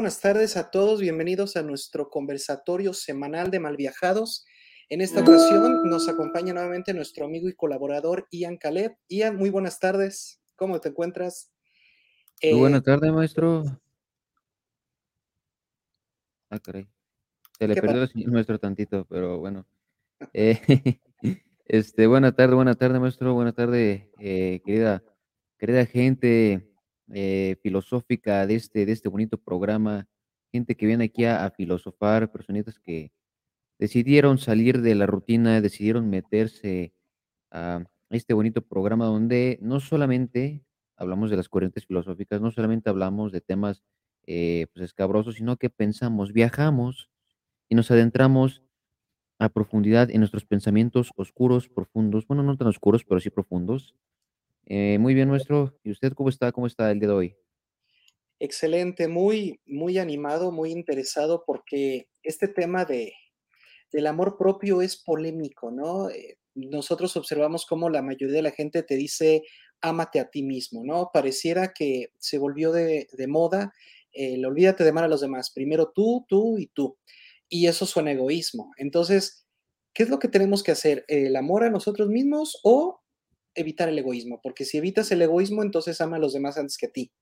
Buenas tardes a todos, bienvenidos a nuestro conversatorio semanal de Malviajados. En esta ocasión nos acompaña nuevamente nuestro amigo y colaborador Ian Caleb. Ian, muy buenas tardes, ¿cómo te encuentras? Muy buenas tardes, maestro. Ah, caray. Se le perdió el maestro tantito, pero bueno. Eh, este, buena tarde, buena tarde, maestro. Buena tarde, eh, querida, querida gente eh, filosófica de este, de este bonito programa, gente que viene aquí a, filosofar, personitas que decidieron salir de la rutina, decidieron meterse a este bonito programa donde no solamente hablamos de las corrientes filosóficas, no solamente hablamos de temas eh, pues escabrosos, sino que pensamos, viajamos y nos adentramos a profundidad en nuestros pensamientos oscuros, profundos, bueno, no tan oscuros, pero sí profundos, eh, muy bien, nuestro. ¿Y usted cómo está? ¿Cómo está el día de hoy? Excelente, muy, muy animado, muy interesado porque este tema de, del amor propio es polémico, ¿no? Eh, nosotros observamos cómo la mayoría de la gente te dice, ámate a ti mismo, ¿no? Pareciera que se volvió de, moda, el olvídate de amar a los demás, primero tú, tú y tú. Y eso suena egoísmo. Entonces, ¿qué es lo que tenemos que hacer? ¿El amor a nosotros mismos o evitar el egoísmo, porque si evitas el egoísmo, entonces ama a los demás antes que a ti.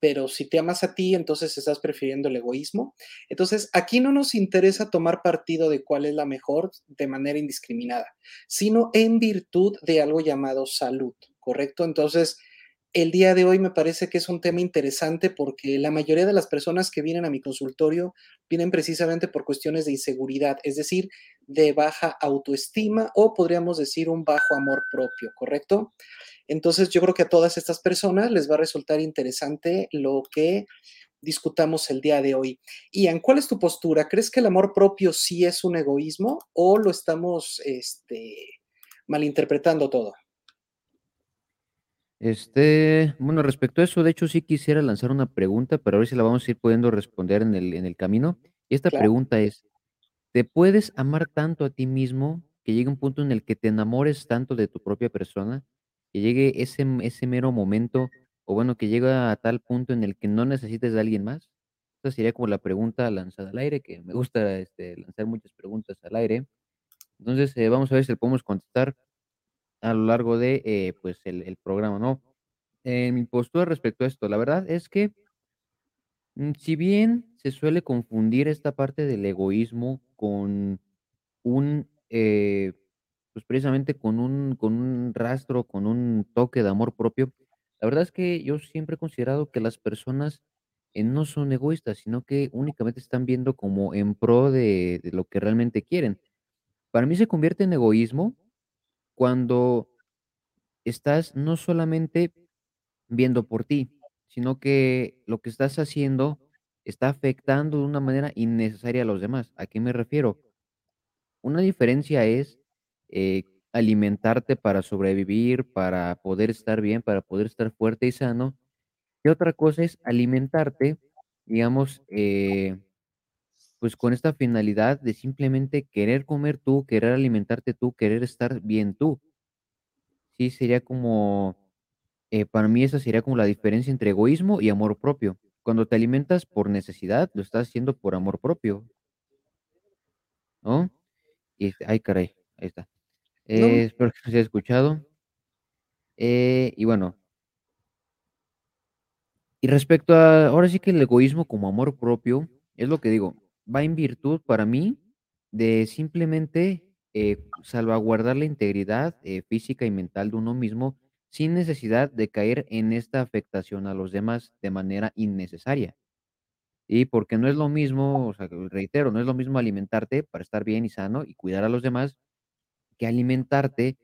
Pero si te amas a ti, entonces estás prefiriendo el egoísmo. Entonces, aquí no nos interesa tomar partido de cuál es la mejor de manera indiscriminada, sino en virtud de algo llamado salud, ¿correcto? Entonces, el día de hoy me parece que es un tema interesante porque la mayoría de las personas que vienen a mi consultorio vienen precisamente por cuestiones de inseguridad, es decir, de baja autoestima o podríamos decir un bajo amor propio, ¿correcto? Entonces yo creo que a todas estas personas les va a resultar interesante lo que discutamos el día de hoy. Ian, ¿cuál es tu postura? ¿Crees que el amor propio sí es un egoísmo o lo estamos este, malinterpretando todo? Este, bueno, respecto a eso, de hecho sí quisiera lanzar una pregunta, pero a ver si la vamos a ir pudiendo responder en el, en el camino. Y esta pregunta es, ¿te puedes amar tanto a ti mismo que llegue un punto en el que te enamores tanto de tu propia persona, que llegue ese, ese mero momento, o bueno, que llega a tal punto en el que no necesites de alguien más? Esa sería como la pregunta lanzada al aire, que me gusta este, lanzar muchas preguntas al aire. Entonces, eh, vamos a ver si le podemos contestar a lo largo de, eh, pues, el, programa, ¿no? Eh, mi postura respecto a esto, la verdad es que, mm, si bien se suele confundir esta parte del egoísmo con un, eh, pues, precisamente con un con un rastro, con un toque de amor propio, la verdad es que yo siempre he considerado que las personas, no son egoístas, sino que únicamente están viendo como en pro de lo que realmente quieren. Para mí se convierte en egoísmo cuando estás no solamente viendo por ti, sino que lo que estás haciendo está afectando de una manera innecesaria a los demás. ¿A qué me refiero? Una diferencia es eh, alimentarte para sobrevivir, para poder estar bien, para poder estar fuerte y sano. Y otra cosa es alimentarte, digamos, eh, pues con esta finalidad de simplemente querer comer tú, querer alimentarte tú, querer estar bien tú. Sí, sería como, eh, para mí esa sería como la diferencia entre egoísmo y amor propio. Cuando te alimentas por necesidad, lo estás haciendo por amor propio. ¿No? Y, ay, caray, ahí está. Eh, espero que se haya escuchado. Eh, y bueno. Y respecto a, ahora sí que el egoísmo como amor propio, es lo que digo, va en virtud para mí de simplemente eh, salvaguardar la integridad eh, física y mental de uno mismo sin necesidad de caer en esta afectación a los demás de manera innecesaria. Y porque no es lo mismo, o sea, reitero, no es lo mismo alimentarte para estar bien y sano y cuidar a los demás que alimentarte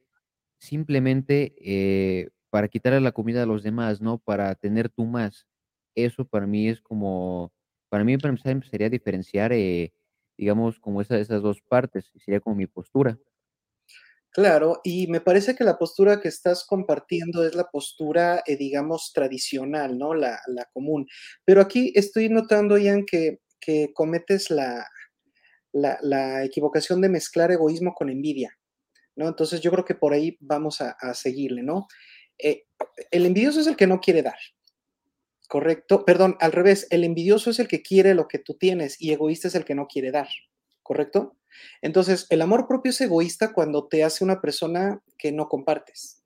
simplemente eh, para quitarle la comida a los demás, ¿no? Para tener tú más. Eso para mí es como, para mí para empezar, empezaría a diferenciar digamos, como esa, esas dos partes, sería como mi postura. Claro, y me parece que la postura que estás compartiendo es la postura, eh, digamos, tradicional, ¿no? La, la, común. Pero aquí estoy notando, Ian, que, que cometes la, la, la, equivocación de mezclar egoísmo con envidia, ¿no? Entonces yo creo que por ahí vamos a, a seguirle, ¿no? Eh, el envidioso es el que no quiere dar. Correcto, perdón, al revés, el envidioso es el que quiere lo que tú tienes y egoísta es el que no quiere dar, ¿correcto? Entonces, el amor propio es egoísta cuando te hace una persona que no compartes.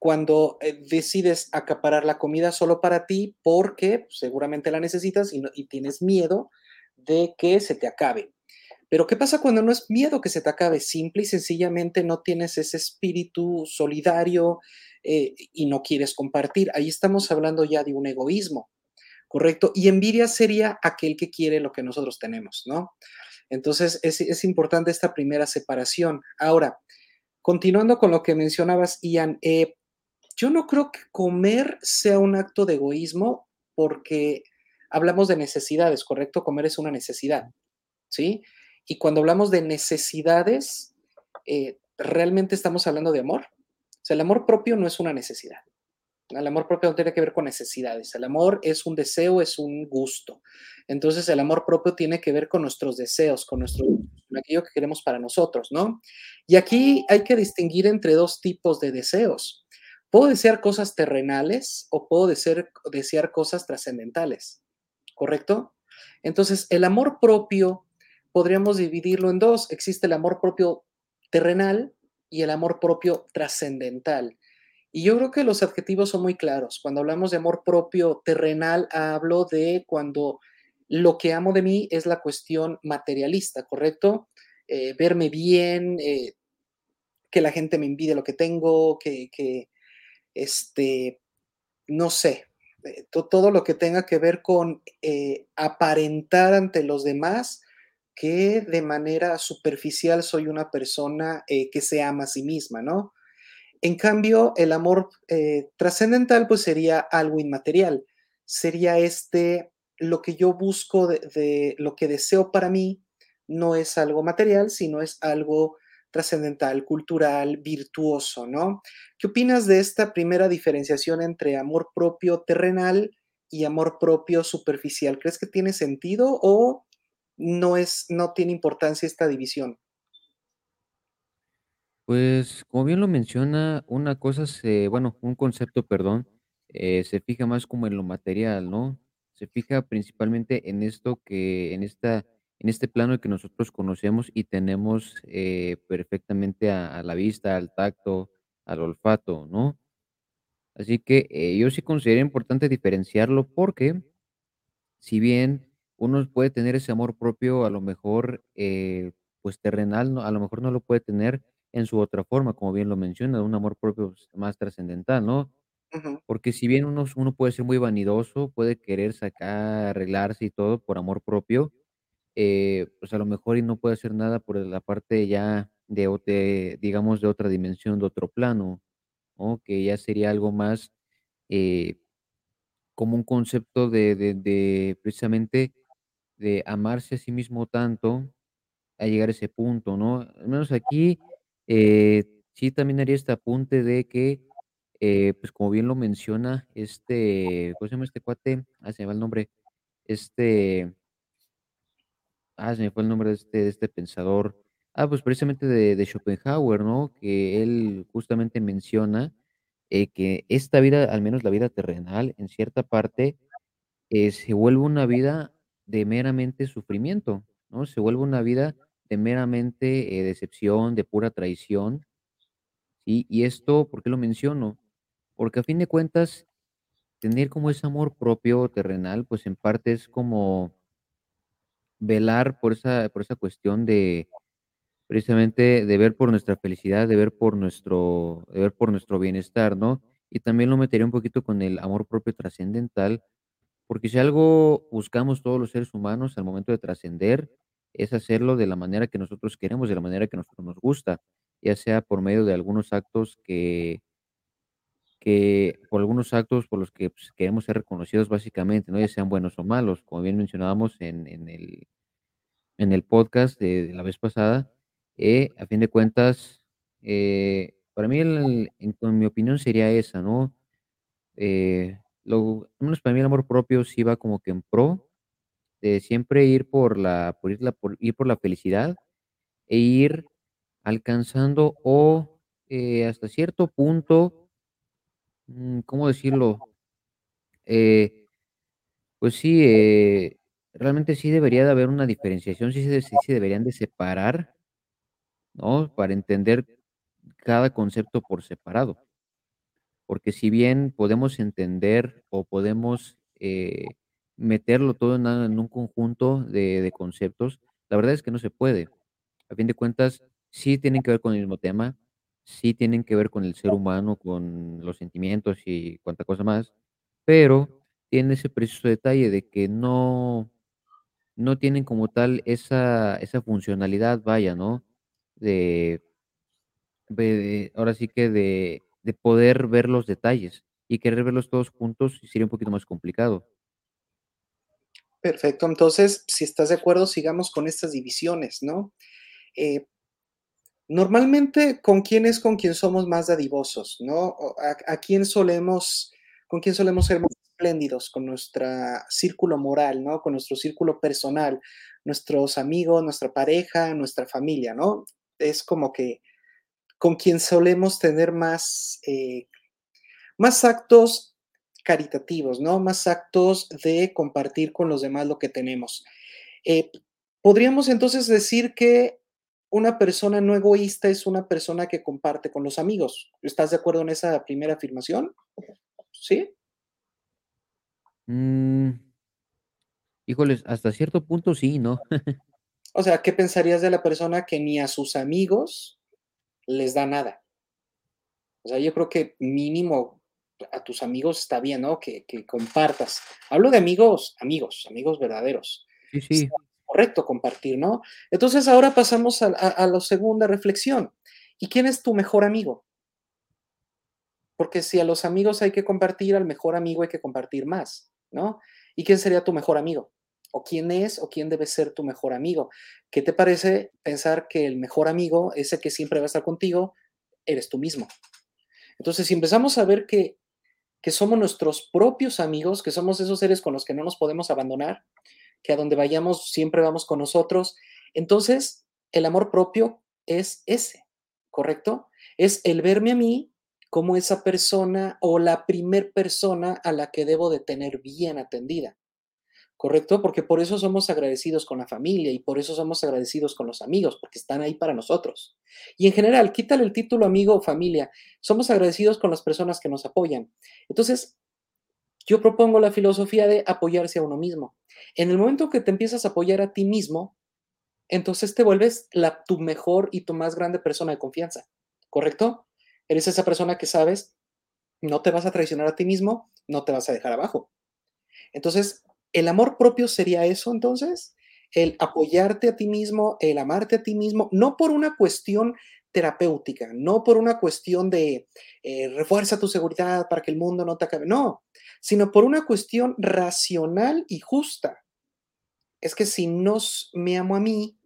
Cuando eh, decides acaparar la comida solo para ti porque seguramente la necesitas y, y tienes miedo de que se te acabe. Pero ¿qué pasa cuando no es miedo que se te acabe? Simple y sencillamente no tienes ese espíritu solidario eh, y no quieres compartir. Ahí estamos hablando ya de un egoísmo, ¿correcto? Y envidia sería aquel que quiere lo que nosotros tenemos, ¿no? Entonces es, es importante esta primera separación. Ahora, continuando con lo que mencionabas, Ian, eh, yo no creo que comer sea un acto de egoísmo porque hablamos de necesidades, ¿correcto? Comer es una necesidad. ¿sí? Y cuando hablamos de necesidades, eh, ¿realmente estamos hablando de amor? Sea, el amor propio no es una necesidad. El amor propio no tiene que ver con necesidades. El amor es un deseo, es un gusto. Entonces, el amor propio tiene que ver con nuestros deseos, con, nuestro, con aquello que queremos para nosotros, ¿no? Y aquí hay que distinguir entre dos tipos de deseos. Puedo desear cosas terrenales o puedo desear, desear cosas trascendentales, ¿correcto? Entonces, el amor propio podríamos dividirlo en dos. Existe el amor propio terrenal y el amor propio trascendental. Y yo creo que los adjetivos son muy claros. Cuando hablamos de amor propio terrenal, hablo de cuando lo que amo de mí es la cuestión materialista, ¿correcto? Eh, verme bien, eh, que la gente me envidie lo que tengo, que, que este, no sé, eh, to- todo lo que tenga que ver con aparentar ante los demás que de manera superficial soy una persona eh, que se ama a sí misma, ¿no? En cambio, el amor eh, trascendental pues sería algo inmaterial, sería este, lo que yo busco de, de lo que deseo para mí, no es algo material, sino es algo trascendental, cultural, virtuoso, ¿no? ¿Qué opinas de esta primera diferenciación entre amor propio terrenal y amor propio superficial? ¿Crees que tiene sentido o no es, no tiene importancia esta división? Pues, como bien lo menciona, una cosa se bueno, un concepto, perdón, eh, se fija más como en lo material, ¿no? Se fija principalmente en esto que en esta en este plano que nosotros conocemos y tenemos, eh, perfectamente a la vista, al tacto, al olfato, ¿no? Así que, eh, yo sí considero importante diferenciarlo porque si bien uno puede tener ese amor propio, a lo mejor, eh, pues, terrenal, no a lo mejor no lo puede tener en su otra forma, como bien lo menciona, un amor propio, pues, más trascendental, ¿no? Porque si bien uno uno puede ser muy vanidoso, puede querer sacar, arreglarse y todo por amor propio, eh, pues, a lo mejor y no puede hacer nada por la parte ya de de, digamos, de otra dimensión, de otro plano, ¿no? Que ya sería algo más, eh, como un concepto de de de precisamente de amarse a sí mismo tanto, a llegar a ese punto, ¿no? Al menos aquí, eh, sí también haría este apunte de que, eh, pues, como bien lo menciona, este, ¿cómo se llama este cuate? Ah, se me va el nombre. Este, ah, se me fue el nombre de este de este pensador. Ah, pues, precisamente de Schopenhauer, ¿no? Que él justamente menciona, eh, que esta vida, al menos la vida terrenal, en cierta parte, se vuelve una vida de meramente sufrimiento, ¿no? Se vuelve una vida de meramente, eh, decepción, de pura traición, ¿sí? Y esto, ¿por qué lo menciono? Porque a fin de cuentas, tener como ese amor propio terrenal, pues, en parte es como velar por esa por esa cuestión de, precisamente, de ver por nuestra felicidad, de ver por nuestro de ver por nuestro bienestar, ¿no? Y también lo metería un poquito con el amor propio trascendental, Porque si algo buscamos todos los seres humanos al momento de trascender, es hacerlo de la manera que nosotros queremos, de la manera que nosotros nos gusta, ya sea por medio de algunos actos que que por algunos actos por los que, pues, queremos ser reconocidos básicamente, ¿no? Ya sean buenos o malos, como bien mencionábamos en en el en el podcast de la vez pasada, eh, a fin de cuentas, eh, para mí en mi opinión sería esa, ¿no? Eh, lo menos para mí el amor propio sí va como que en pro de siempre ir por la por ir por ir por la felicidad e ir alcanzando o, eh, hasta cierto punto, mm, ¿cómo decirlo? Eh, pues sí, eh, realmente sí debería de haber una diferenciación, sí sí se deberían de separar, ¿no? Para entender cada concepto por separado. Porque si bien podemos entender o podemos, eh, meterlo todo en un conjunto de de conceptos, la verdad es que no se puede. A fin de cuentas, sí tienen que ver con el mismo tema, sí tienen que ver con el ser humano, con los sentimientos y cuanta cosa más, pero tiene ese preciso detalle de que no no tienen como tal esa esa funcionalidad, vaya, ¿no? De de ahora sí que de de poder ver los detalles y querer verlos todos juntos, sería un poquito más complicado. Perfecto, entonces, si estás de acuerdo, sigamos con estas divisiones, ¿no? Eh normalmente, ¿con quién es con quien somos más dadivosos, no? ¿a quién solemos con quién solemos ser más espléndidos? Con nuestra círculo moral, ¿no? Con nuestro círculo personal, nuestros amigos, nuestra pareja, nuestra familia, ¿no? Es como que con quien solemos tener más, eh, más actos caritativos, ¿no? Más actos de compartir con los demás lo que tenemos. Eh, podríamos entonces decir que una persona no egoísta es una persona que comparte con los amigos, ¿estás de acuerdo en esa primera afirmación? ¿Sí? Mm. Híjoles, hasta cierto punto sí no. O sea, ¿qué pensarías de la persona que ni a sus amigos les da nada? O sea, yo creo que mínimo a tus amigos está bien, ¿no? Que que compartas. Hablo de amigos, amigos, amigos verdaderos. Sí, Está sí. correcto compartir, ¿no? Entonces, ahora pasamos a la segunda reflexión, ¿y quién es tu mejor amigo? Porque si a los amigos hay que compartir, al mejor amigo hay que compartir más, ¿no? ¿Y quién sería tu mejor amigo? ¿O quién es o quién debe ser tu mejor amigo? ¿Qué te parece pensar que el mejor amigo, ese que siempre va a estar contigo, eres tú mismo? Entonces, si empezamos a ver que que somos nuestros propios amigos, que somos esos seres con los que no nos podemos abandonar, que a donde vayamos siempre vamos con nosotros, entonces el amor propio es ese, ¿correcto? Es el verme a mí como esa persona o la primer persona a la que debo de tener bien atendida, ¿correcto? Porque por eso somos agradecidos con la familia y por eso somos agradecidos con los amigos, porque están ahí para nosotros. Y en general, quítale el título amigo o familia, somos agradecidos con las personas que nos apoyan. Entonces, yo propongo la filosofía de apoyarse a uno mismo. En el momento que te empiezas a apoyar a ti mismo, entonces te vuelves la tu mejor y tu más grande persona de confianza, ¿correcto? Eres esa persona que sabes, no te vas a traicionar a ti mismo, no te vas a dejar abajo. Entonces, ¿el amor propio sería eso entonces? El apoyarte a ti mismo, el amarte a ti mismo, no por una cuestión terapéutica, no por una cuestión de, eh, refuerza tu seguridad para que el mundo no te acabe, no, sino por una cuestión racional y justa. Es que si nos me amo a mí,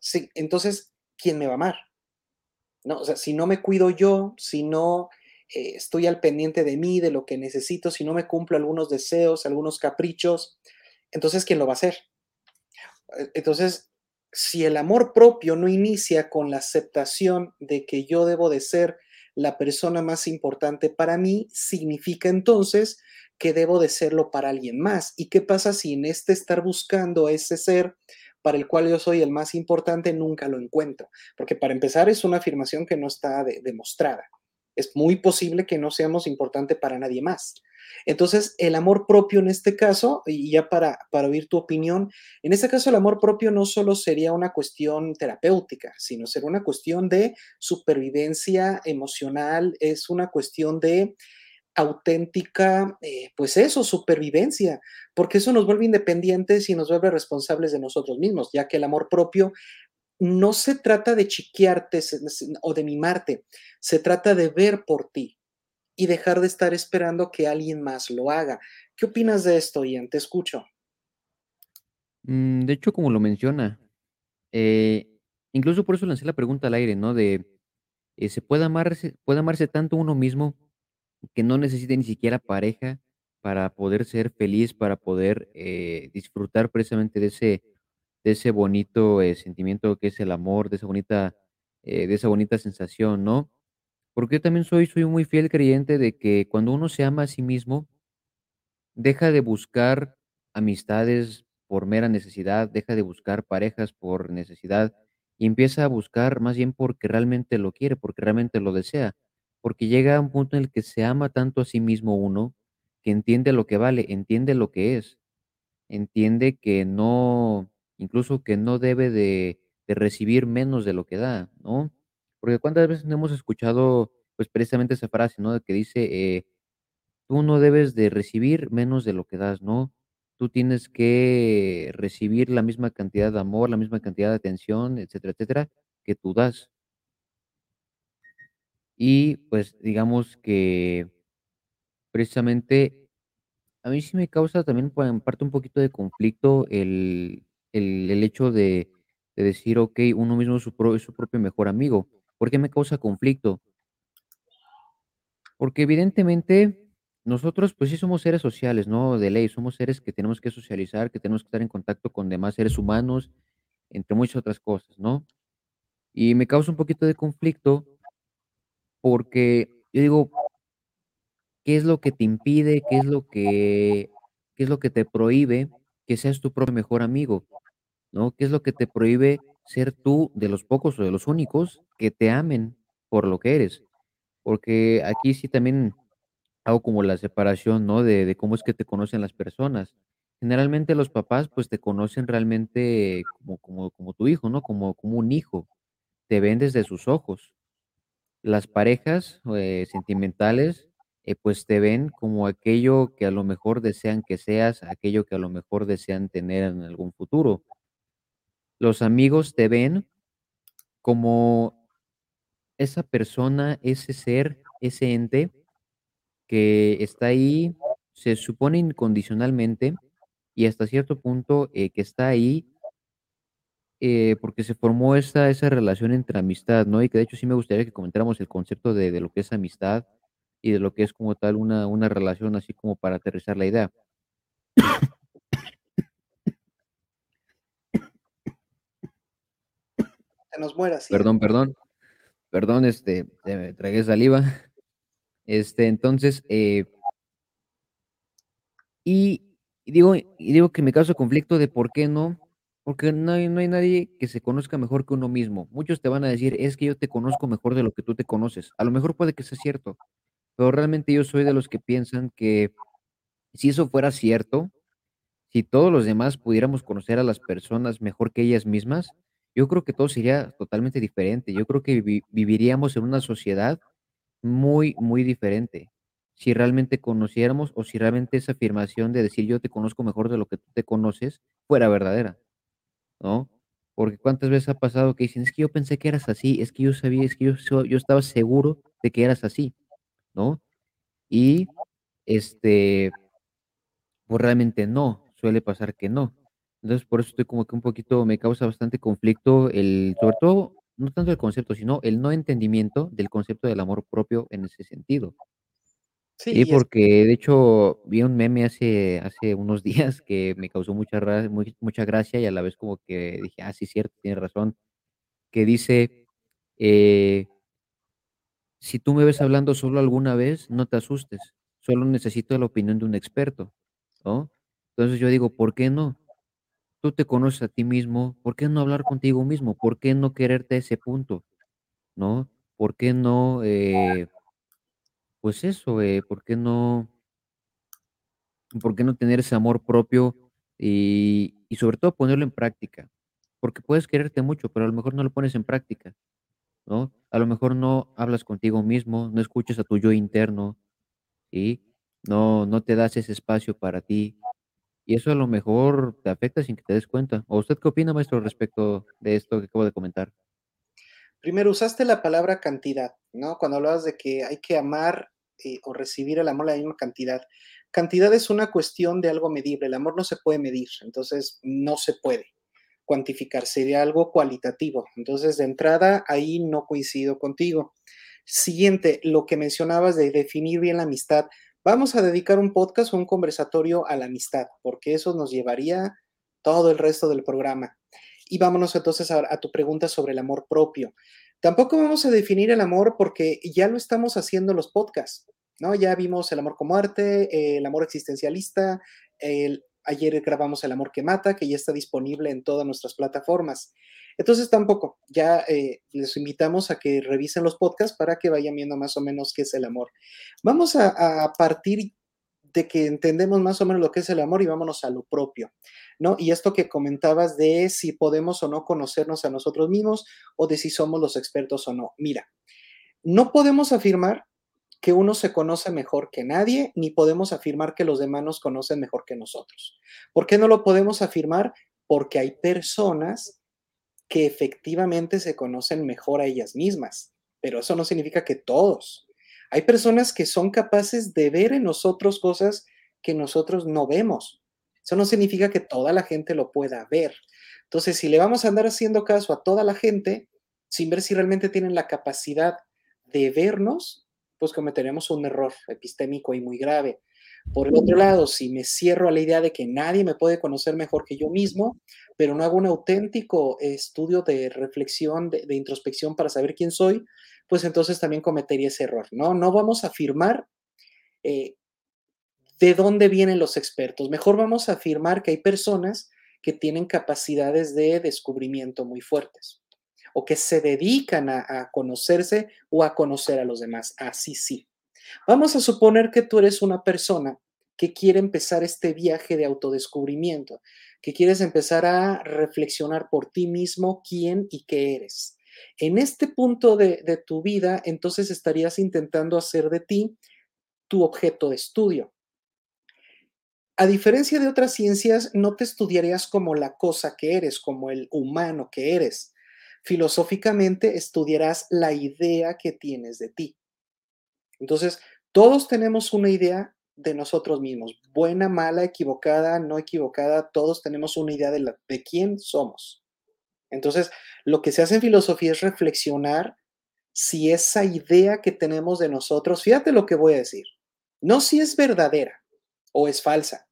sí, entonces, ¿quién me va a amar? ¿No? O sea, si no me cuido yo, si no, eh, estoy al pendiente de mí, de lo que necesito, si no me cumplo algunos deseos, algunos caprichos, entonces, ¿quién lo va a hacer? E entonces, si el amor propio no inicia con la aceptación de que yo debo de ser la persona más importante para mí, significa entonces que debo de serlo para alguien más. ¿Y qué pasa si en este estar buscando ese ser para el cual yo soy el más importante nunca lo encuentro? Porque para empezar es una afirmación que no está de demostrada. Es muy posible que no seamos importante para nadie más. Entonces, el amor propio en este caso, y ya para para oír tu opinión, en este caso, el amor propio no solo sería una cuestión terapéutica, sino ser una cuestión de supervivencia emocional, es una cuestión de auténtica, eh, pues eso, supervivencia, porque eso nos vuelve independientes y nos vuelve responsables de nosotros mismos, ya que el amor propio no se trata de chiquearte o de mimarte, se trata de ver por ti y dejar de estar esperando que alguien más lo haga. ¿Qué opinas de esto, Ian? Te escucho. Mm, de hecho, como lo menciona, eh, incluso por eso lancé la pregunta al aire, ¿no? De, eh, ¿se puede amarse puede amarse tanto uno mismo que no necesite ni siquiera pareja para poder ser feliz, para poder, eh, disfrutar precisamente de ese de ese bonito, eh, sentimiento que es el amor, de esa bonita, eh, de esa bonita sensación, ¿no? Porque yo también soy soy muy fiel creyente de que cuando uno se ama a sí mismo deja de buscar amistades por mera necesidad, deja de buscar parejas por necesidad y empieza a buscar más bien porque realmente lo quiere, porque realmente lo desea, porque llega a un punto en el que se ama tanto a sí mismo uno, que entiende lo que vale, entiende lo que es, entiende que no, incluso que no debe de, recibir menos de lo que da, ¿no? Porque cuántas veces no hemos escuchado, pues precisamente esa frase, ¿no? Que dice, eh, Tú no debes de recibir menos de lo que das, ¿no? Tú tienes que recibir la misma cantidad de amor, la misma cantidad de atención, etcétera, etcétera, que tú das. Y, pues, digamos que precisamente a mí sí me causa también, pues, en parte un poquito de conflicto el el hecho de de decir: "Okey, uno mismo es su pro es su propio mejor amigo". ¿Por qué me causa conflicto? Porque evidentemente nosotros, pues sí somos seres sociales, ¿no? De ley, somos seres que tenemos que socializar, que tenemos que estar en contacto con demás seres humanos, entre muchas otras cosas, ¿no? Y me causa un poquito de conflicto porque yo digo, ¿qué es lo que te impide? ¿Qué es lo que qué es lo que te prohíbe que seas tu propio mejor amigo? ¿No? ¿Qué es lo que te prohíbe ser tú de los pocos o de los únicos que te amen por lo que eres? Porque aquí sí también Hago como la separación, ¿no? De de cómo es que te conocen las personas. Generalmente los papás, pues, te conocen realmente como como como tu hijo, ¿no? Como como un hijo, te ven desde sus ojos. Las parejas, eh, sentimentales, eh, pues, te ven como aquello que a lo mejor desean que seas, aquello que a lo mejor desean tener en algún futuro. Los amigos te ven como esa persona, ese ser, ese ente que está ahí, se supone incondicionalmente, y hasta cierto punto, eh, que está ahí, eh, porque se formó esa esa relación entre amistad, ¿no? Y que de hecho sí me gustaría que comentáramos el concepto de de lo que es amistad, y de lo que es como tal una una relación, así como para aterrizar la idea. Nos muera, sí. Perdón, perdón, perdón, este, eh, tragué saliva. Este, entonces, eh Y y digo y digo que me causa conflicto de por qué no, porque no hay no hay nadie que se conozca mejor que uno mismo. Muchos te van a decir: "Es que yo te conozco mejor de lo que tú te conoces". A lo mejor puede que sea cierto, pero realmente yo soy de los que piensan que si eso fuera cierto, si todos los demás pudiéramos conocer a las personas mejor que ellas mismas, yo creo que todo sería totalmente diferente. Yo creo que vi viviríamos en una sociedad muy, muy diferente. Si realmente conociéramos o si realmente esa afirmación de decir: "Yo te conozco mejor de lo que tú te conoces", fuera verdadera, ¿no? Porque cuántas veces ha pasado que dicen: "Es que yo pensé que eras así, es que yo sabía, es que yo yo estaba seguro de que eras así", ¿no? Y, este, pues realmente no, suele pasar que no. Entonces, por eso estoy como que un poquito me causa bastante conflicto el sobre todo, no tanto el concepto, sino el no entendimiento del concepto del amor propio en ese sentido. Sí, Sí, es porque de hecho vi un meme hace hace unos días que me causó mucha muy mucha gracia y a la vez como que dije: "Ah, sí, cierto, tienes razón", que dice, eh: "Si tú me ves hablando solo alguna vez, no te asustes, solo necesito la opinión de un experto", ¿no? Entonces yo digo, ¿por qué no? Tú te conoces a ti mismo, ¿por qué no hablar contigo mismo? ¿Por qué no quererte a ese punto? ¿No? ¿Por qué no, eh, pues eso, eh, por qué no ¿Por qué no tener ese amor propio y y sobre todo ponerlo en práctica? Porque puedes quererte mucho, pero a lo mejor no lo pones en práctica, ¿no? A lo mejor no hablas contigo mismo, no escuchas a tu yo interno, ¿sí? No no te das ese espacio para ti, y eso a lo mejor te afecta sin que te des cuenta. ¿O usted qué opina, maestro, respecto de esto que acabo de comentar? primero usaste la palabra cantidad, ¿no? Cuando hablabas de que hay que amar, eh, o recibir el amor la misma cantidad. Cantidad es una cuestión de algo medible, el amor no se puede medir, entonces no se puede cuantificar, sería algo cualitativo. Entonces, de entrada, ahí no coincido contigo. Siguiente, lo que mencionabas de definir bien la amistad. Vamos a dedicar un podcast o un conversatorio a la amistad, porque eso nos llevaría todo el resto del programa. Y vámonos entonces a, a tu pregunta sobre el amor propio. Tampoco vamos a definir el amor porque ya lo estamos haciendo los podcasts. ¿no? Ya vimos el amor como arte, el amor existencialista, ayer grabamos el amor que mata, que ya está disponible en todas nuestras plataformas. Entonces tampoco, ya eh, les invitamos a que revisen los podcasts para que vayan viendo más o menos qué es el amor. Vamos a, a partir de que entendemos más o menos lo que es el amor y vámonos a lo propio, ¿no? Y esto que comentabas de si podemos o no conocernos a nosotros mismos o de si somos los expertos o no. Mira, no podemos afirmar que uno se conoce mejor que nadie, ni podemos afirmar que los demás nos conocen mejor que nosotros. ¿Por qué no lo podemos afirmar? Porque hay personas que efectivamente se conocen mejor a ellas mismas, pero eso no significa que todos. Hay personas que son capaces de ver en nosotros cosas que nosotros no vemos. Eso no significa que toda la gente lo pueda ver. Entonces, si le vamos a andar haciendo caso a toda la gente sin ver si realmente tienen la capacidad de vernos, pues cometeremos un error epistémico y muy grave. Por el otro lado, si me cierro a la idea de que nadie me puede conocer mejor que yo mismo, pero no hago un auténtico estudio de reflexión, de, introspección para saber quién soy, pues entonces también cometería ese error, ¿no? No vamos a afirmar eh, de dónde vienen los expertos, mejor vamos a afirmar que hay personas que tienen capacidades de descubrimiento muy fuertes o que se dedican a, a conocerse o a conocer a los demás, así sí. Vamos a suponer que tú eres una persona que quiere empezar este viaje de autodescubrimiento, que quieres empezar a reflexionar por ti mismo quién y qué eres. En este punto de, tu vida, entonces estarías intentando hacer de ti tu objeto de estudio. A diferencia de otras ciencias, no te estudiarías como la cosa que eres, como el humano que eres. Filosóficamente estudiarás la idea que tienes de ti. Entonces, todos tenemos una idea de nosotros mismos, buena, mala, equivocada, no equivocada, todos tenemos una idea de, quién somos. Entonces, lo que se hace en filosofía es reflexionar si esa idea que tenemos de nosotros, fíjate lo que voy a decir, no si es verdadera o es falsa,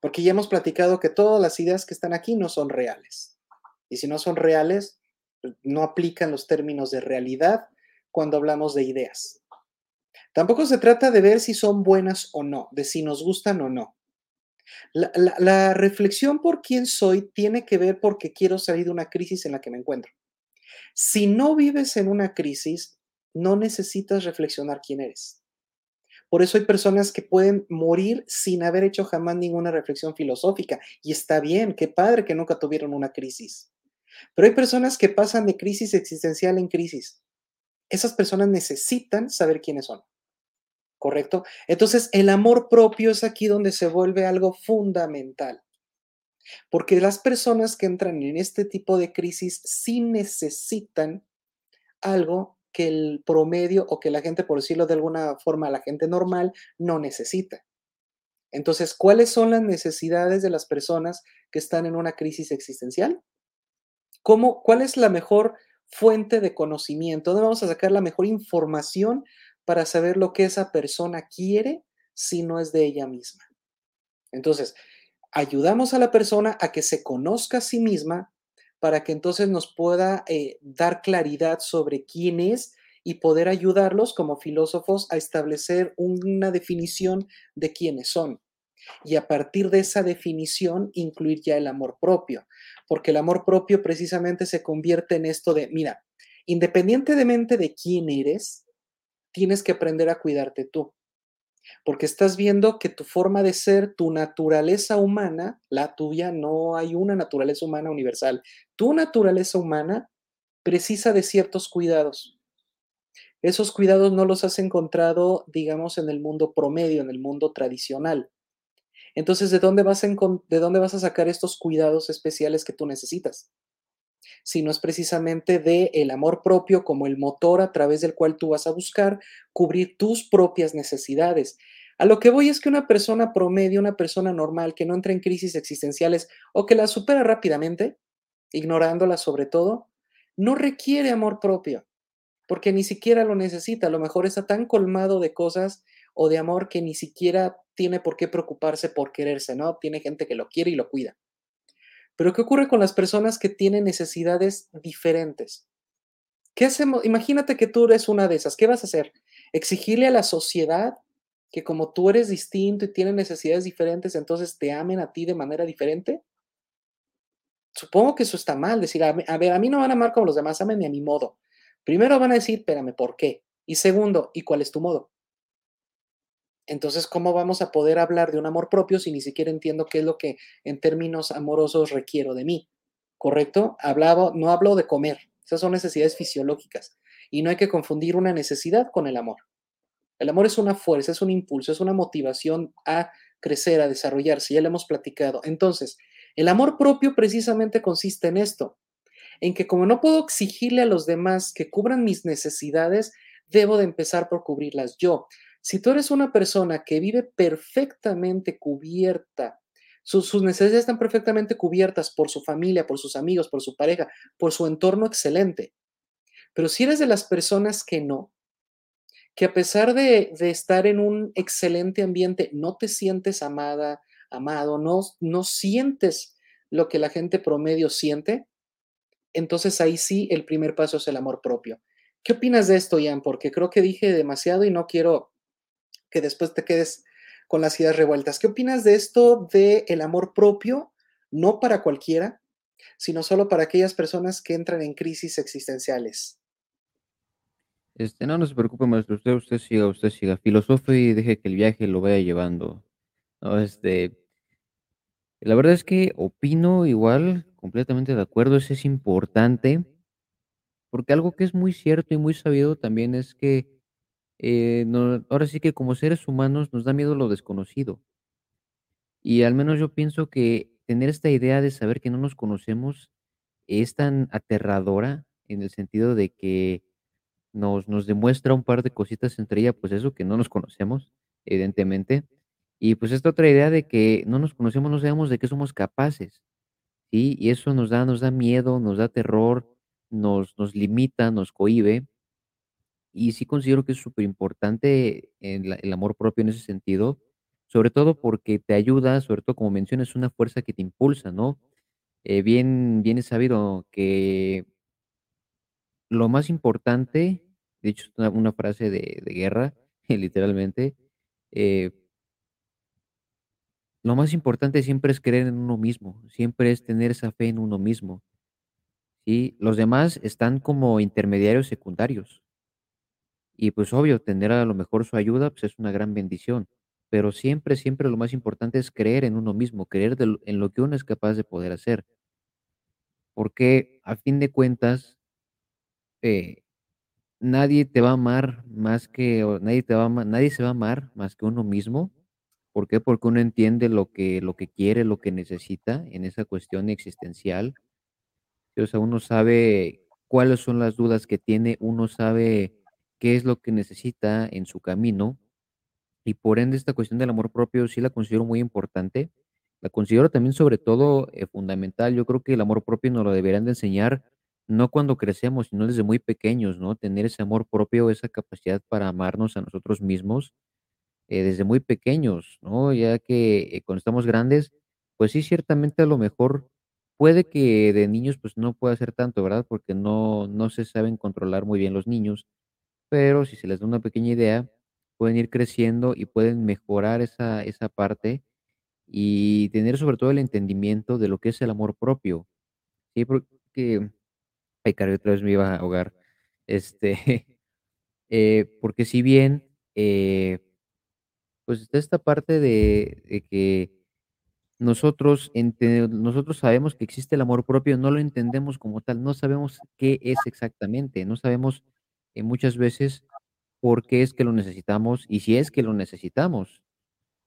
porque ya hemos platicado que todas las ideas que están aquí no son reales. Y si no son reales, no aplican los términos de realidad cuando hablamos de ideas. Tampoco se trata de ver si son buenas o no, de si nos gustan o no. La, reflexión por quién soy tiene que ver porque quiero salir de una crisis en la que me encuentro. Si no vives en una crisis, no necesitas reflexionar quién eres. Por eso hay personas que pueden morir sin haber hecho jamás ninguna reflexión filosófica. Y está bien, qué padre que nunca tuvieron una crisis. Pero hay personas que pasan de crisis existencial en crisis. Esas personas necesitan saber quiénes son. ¿Correcto? Entonces, el amor propio es aquí donde se vuelve algo fundamental. Porque las personas que entran en este tipo de crisis sí necesitan algo que el promedio o que la gente, por decirlo de alguna forma, la gente normal no necesita. Entonces, ¿cuáles son las necesidades de las personas que están en una crisis existencial? ¿Cómo, ¿Cuál es la mejor fuente de conocimiento? ¿Dónde vamos a sacar la mejor información para saber lo que esa persona quiere si no es de ella misma. Entonces, ayudamos a la persona a que se conozca a sí misma para que entonces nos pueda eh, dar claridad sobre quién es y poder ayudarlos como filósofos a establecer una definición de quiénes son. Y a partir de esa definición, incluir ya el amor propio, porque el amor propio precisamente se convierte en esto de, mira, independientemente de quién eres, tienes que aprender a cuidarte tú. Porque estás viendo que tu forma de ser, tu naturaleza humana, la tuya, no hay una naturaleza humana universal. Tu naturaleza humana precisa de ciertos cuidados. Esos cuidados no los has encontrado, digamos, en el mundo promedio, en el mundo tradicional. Entonces, ¿de dónde vas a, de dónde vas a sacar estos cuidados especiales que tú necesitas? Sino es precisamente de el amor propio como el motor a través del cual tú vas a buscar cubrir tus propias necesidades. A lo que voy es que una persona promedio, una persona normal que no entra en crisis existenciales o que la supera rápidamente, ignorándola sobre todo, no requiere amor propio, porque ni siquiera lo necesita. A lo mejor está tan colmado de cosas o de amor que ni siquiera tiene por qué preocuparse por quererse, ¿no? Tiene gente que lo quiere y lo cuida. Pero ¿qué ocurre con las personas que tienen necesidades diferentes? ¿Qué hacemos? Imagínate que tú eres una de esas. ¿Qué vas a hacer? Exigirle a la sociedad que como tú eres distinto y tienes necesidades diferentes, entonces te amen a ti de manera diferente. Supongo que eso está mal, decir, a, ver, a mí no van a amar como los demás, ámenme a mi modo. Primero van a decir, espérame, ¿por qué? Y segundo, ¿y cuál es tu modo? Entonces, ¿cómo vamos a poder hablar de un amor propio si ni siquiera entiendo qué es lo que en términos amorosos requiero de mí? ¿Correcto? Hablaba, no hablo de comer, esas son necesidades fisiológicas y no hay que confundir una necesidad con el amor. El amor es una fuerza, es un impulso, es una motivación a crecer, a desarrollarse, ya lo hemos platicado. Entonces, el amor propio precisamente consiste en esto, en que como no puedo exigirle a los demás que cubran mis necesidades, debo de empezar por cubrirlas yo. Si tú eres una persona que vive perfectamente cubierta, sus, necesidades están perfectamente cubiertas por su familia, por sus amigos, por su pareja, por su entorno excelente. Pero si eres de las personas que no, que a pesar de, de estar en un excelente ambiente, no te sientes amada, amado, no, no sientes lo que la gente promedio siente, entonces ahí sí el primer paso es el amor propio. ¿Qué opinas de esto, Ian? Porque creo que dije demasiado y no quiero que después te quedes con las ideas revueltas. ¿Qué opinas de esto de el amor propio, no para cualquiera, sino solo para aquellas personas que entran en crisis existenciales? Este, no, no se preocupe, maestro. Usted, usted siga, usted siga. Filosofe y deje que el viaje lo vaya llevando. No, este, la verdad es que opino igual, completamente de acuerdo, eso es importante, porque algo que es muy cierto y muy sabido también es que eh, ahora sí que como seres humanos nos da miedo lo desconocido. Y al menos yo pienso que tener esta idea de saber que no nos conocemos es tan aterradora en el sentido de que nos, nos demuestra un par de cositas entre ella, pues eso, que no nos conocemos, evidentemente. Y pues esta otra idea de que no nos conocemos, no sabemos de qué somos capaces, ¿sí? Y eso nos da, nos da miedo, nos da terror, nos, nos limita, nos cohíbe. Y sí considero que es súper importante el, amor propio en ese sentido, sobre todo porque te ayuda, sobre todo como mencionas, una fuerza que te impulsa, ¿no? Eh, bien, bien es sabido que lo más importante, de hecho, es una, una frase de, de guerra, literalmente, eh, lo más importante siempre es creer en uno mismo, siempre es tener esa fe en uno mismo, ¿sí? Los demás están como intermediarios secundarios. Y pues obvio, tener a lo mejor su ayuda, pues es una gran bendición. Pero siempre, siempre lo más importante es creer en uno mismo, creer en lo que uno es capaz de poder hacer. Porque a fin de cuentas, eh, nadie te va a amar más que, nadie te va nadie se va a amar más que uno mismo. ¿Por qué? Porque uno entiende lo que, lo que quiere, lo que necesita en esa cuestión existencial. O sea, uno sabe cuáles son las dudas que tiene, uno sabe qué es lo que necesita en su camino Y por ende, esta cuestión del amor propio sí la considero muy importante. La considero también, sobre todo, eh, fundamental. Yo creo que el amor propio nos lo deberían de enseñar, no cuando crecemos, sino desde muy pequeños, ¿no? Tener ese amor propio, esa capacidad para amarnos a nosotros mismos, eh, desde muy pequeños, ¿no? Ya que eh, cuando estamos grandes, pues sí, ciertamente a lo mejor puede que de niños pues no pueda ser tanto, ¿verdad? Porque no, no se saben controlar muy bien los niños pero si se les da una pequeña idea, pueden ir creciendo y pueden mejorar esa esa parte y tener sobre todo el entendimiento de lo que es el amor propio, ¿sí? Porque ay, caray, otra vez me iba a ahogar, este, eh, porque si bien, eh, pues está esta parte de que nosotros ente nosotros sabemos que existe el amor propio, no lo entendemos como tal, no sabemos qué es exactamente, no sabemos, eh, muchas veces por qué es que lo necesitamos y si es que lo necesitamos.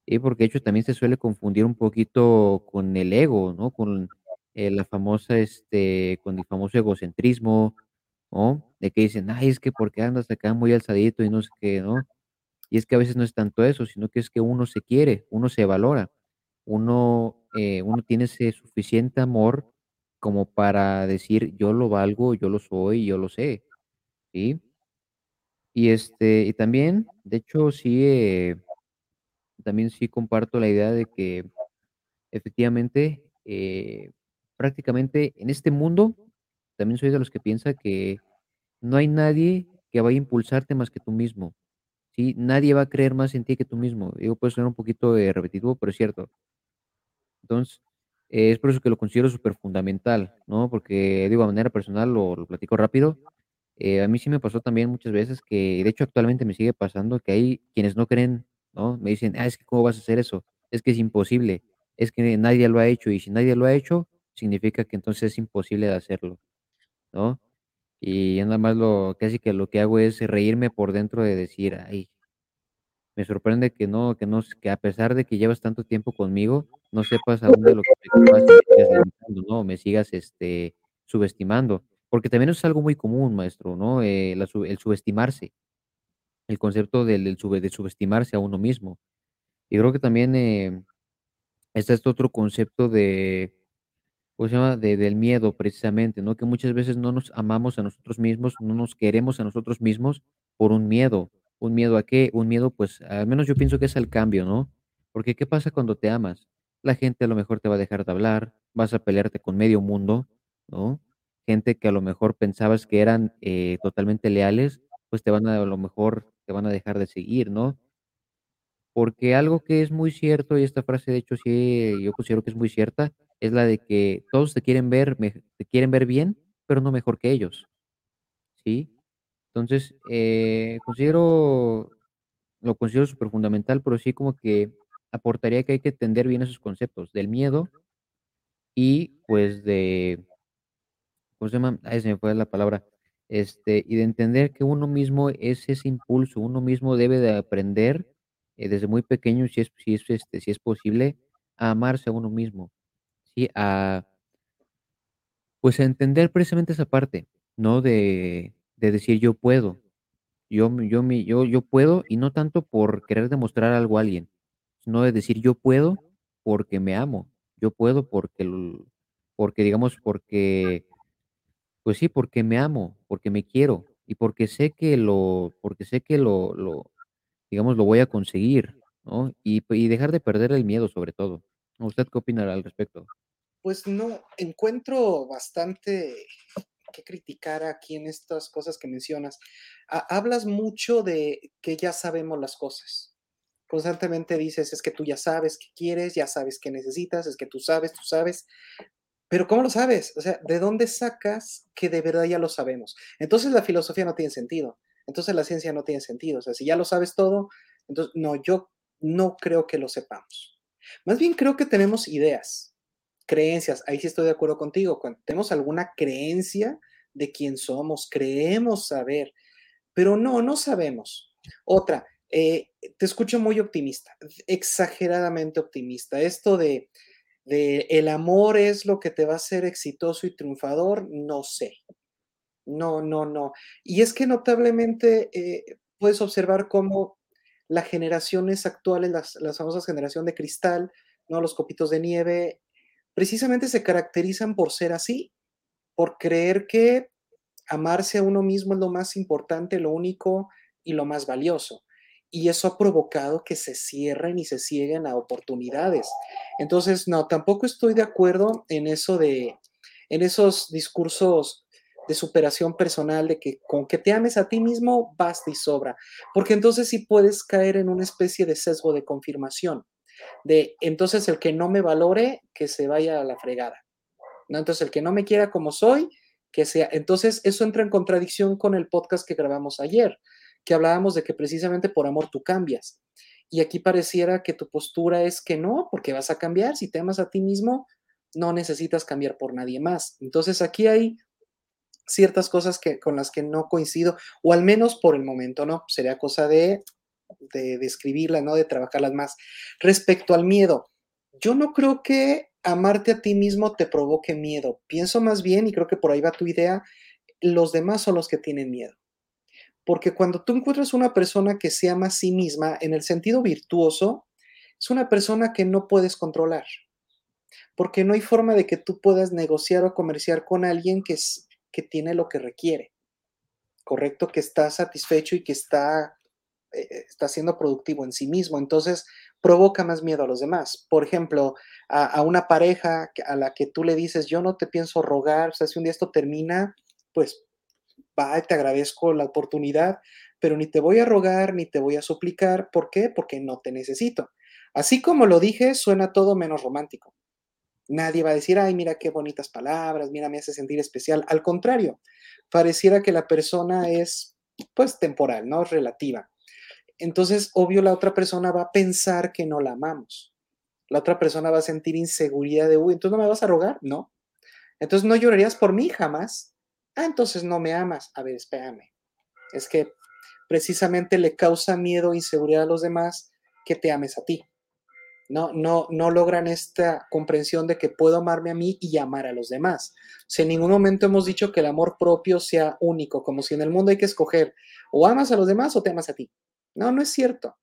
Sí, porque de hecho también se suele confundir un poquito con el ego, ¿no? Con, eh, la famosa, este, con el famoso egocentrismo, ¿no? De que dicen: "Ay, es que porque andas acá muy alzadito y no sé qué", ¿no? Y es que a veces no es tanto eso, sino que es que uno se quiere, uno se valora, uno, eh, uno tiene ese suficiente amor como para decir: "Yo lo valgo, yo lo soy, yo lo sé", ¿sí? Y, este, y también, de hecho, sí, eh, también sí comparto la idea de que efectivamente, eh, prácticamente en este mundo, también soy de los que piensa que no hay nadie que vaya a impulsarte más que tú mismo. ¿sí? Nadie va a creer más en ti que tú mismo. Digo, puede ser un poquito, eh, repetitivo, pero es cierto. Entonces, es por eso que lo considero súper fundamental, ¿no? Porque, digo, a manera personal, lo platico rápido, eh, a mí sí me pasó también muchas veces que, de hecho, actualmente me sigue pasando que hay quienes no creen, ¿no? Me dicen: "Ah, es que, ¿cómo vas a hacer eso? Es que es imposible, es que nadie lo ha hecho, y si nadie lo ha hecho, significa que entonces es imposible de hacerlo", ¿no? Y nada más lo casi que lo que hago es reírme por dentro de decir: "Ay" me sorprende que no que no que a pesar de que llevas tanto tiempo conmigo, no sepas aún de lo que me sigas ¿no? Me sigas, este, subestimando. Porque también es algo muy común, maestro, ¿no? Eh, el subestimarse. El concepto del de subestimarse a uno mismo. Y creo que también, eh, está este otro concepto de, ¿cómo se llama? De del miedo, precisamente, ¿no? Que muchas veces no nos amamos a nosotros mismos, no nos queremos a nosotros mismos por un miedo, ¿un miedo a qué? Un miedo, pues, al menos yo pienso que es al cambio, ¿no? Porque, ¿qué pasa cuando te amas? La gente a lo mejor te va a dejar de hablar, vas a pelearte con medio mundo, ¿no? Gente que a lo mejor pensabas que eran, eh, totalmente leales, pues, te van a a lo mejor te van a dejar de seguir, ¿no? Porque algo que es muy cierto, y esta frase de hecho sí, yo considero que es muy cierta, es la de que todos te quieren ver mej te quieren ver bien, pero no mejor que ellos, ¿sí? Entonces, eh, considero lo considero superfundamental, pero sí como que aportaría que hay que entender bien esos conceptos del miedo y, pues, de ¿cómo se llama? Ay, se me fue la palabra. Este, y de entender que uno mismo es ese impulso, uno mismo debe de aprender, eh, desde muy pequeño, si es si es, este, si es posible, a amarse a uno mismo, ¿sí? A pues, a entender precisamente esa parte, ¿no? De de decir: "Yo puedo, yo yo yo yo puedo", y no tanto por querer demostrar algo a alguien, sino de decir: "Yo puedo porque me amo, yo puedo porque porque, digamos, porque" pues sí, porque me amo, porque me quiero, y porque sé que lo porque sé que lo lo digamos, lo voy a conseguir, ¿no? Y p y dejar de perder el miedo, sobre todo. ¿Usted qué opinará al respecto? Pues no, encuentro bastante que criticar aquí en estas cosas que mencionas. Ha hablas mucho de que ya sabemos las cosas. Constantemente dices: "Es que tú ya sabes qué quieres, ya sabes qué necesitas, es que tú sabes, tú sabes". Pero, ¿cómo lo sabes? O sea, ¿de dónde sacas que de verdad ya lo sabemos? Entonces, la filosofía no tiene sentido. Entonces, la ciencia no tiene sentido. O sea, si ya lo sabes todo, entonces no, yo no creo que lo sepamos. Más bien creo que tenemos ideas, creencias. Ahí sí estoy de acuerdo contigo. Tenemos alguna creencia de quién somos, creemos saber, pero no, no sabemos. Otra, eh, te escucho muy optimista, exageradamente optimista. Esto de de el amor es lo que te va a hacer exitoso y triunfador, no sé. No, no, no. Y es que notablemente, eh, puedes observar cómo las generaciones actuales, las las famosas generación de cristal, ¿no? Los copitos de nieve, precisamente se caracterizan por ser así, por creer que amarse a uno mismo es lo más importante, lo único y lo más valioso. Y eso ha provocado que se cierren y se cieguen a oportunidades. Entonces, no, tampoco estoy de acuerdo en eso de en esos discursos de superación personal, de que con que te ames a ti mismo basta y sobra, porque entonces sí puedes caer en una especie de sesgo de confirmación, de entonces el que no me valore, que se vaya a la fregada, ¿no? Entonces, el que no me quiera como soy, que sea entonces, eso entra en contradicción con el podcast que grabamos ayer, que hablábamos de que precisamente por amor tú cambias. Y aquí pareciera que tu postura es que no, porque vas a cambiar, si te amas a ti mismo, no necesitas cambiar por nadie más. Entonces, aquí hay ciertas cosas que con las que no coincido, o al menos por el momento, ¿no? Sería cosa de de describirla, ¿no? De trabajarlas más. Respecto al miedo, yo no creo que amarte a ti mismo te provoque miedo. Pienso más bien, y creo que por ahí va tu idea, los demás son los que tienen miedo. Porque cuando tú encuentras una persona que se ama a sí misma, en el sentido virtuoso, es una persona que no puedes controlar. Porque no hay forma de que tú puedas negociar o comerciar con alguien que s que tiene lo que requiere, ¿correcto? Que está satisfecho y que está, eh eh, está siendo productivo en sí mismo. Entonces, provoca más miedo a los demás. Por ejemplo, a a una pareja a la que tú le dices: "Yo no te pienso rogar, o sea, si un día esto termina, pues, bye, te agradezco la oportunidad", pero ni te voy a rogar, ni te voy a suplicar. ¿Por qué? Porque no te necesito. Así como lo dije, suena todo menos romántico. Nadie va a decir, ay, mira qué bonitas palabras, mira, me hace sentir especial. Al contrario, pareciera que la persona es, pues, temporal, ¿no? Relativa. Entonces, obvio, la otra persona va a pensar que no la amamos. La otra persona va a sentir inseguridad de, uy, entonces no me vas a rogar, no. Entonces no llorarías por mí jamás. Ah, entonces no me amas. A ver, espérame. Es que precisamente le causa miedo, inseguridad a los demás que te ames a ti. No, no, no logran esta comprensión de que puedo amarme a mí y amar a los demás. Si en ningún momento hemos dicho que el amor propio sea único, como si en el mundo hay que escoger o amas a los demás o te amas a ti. No, no es cierto.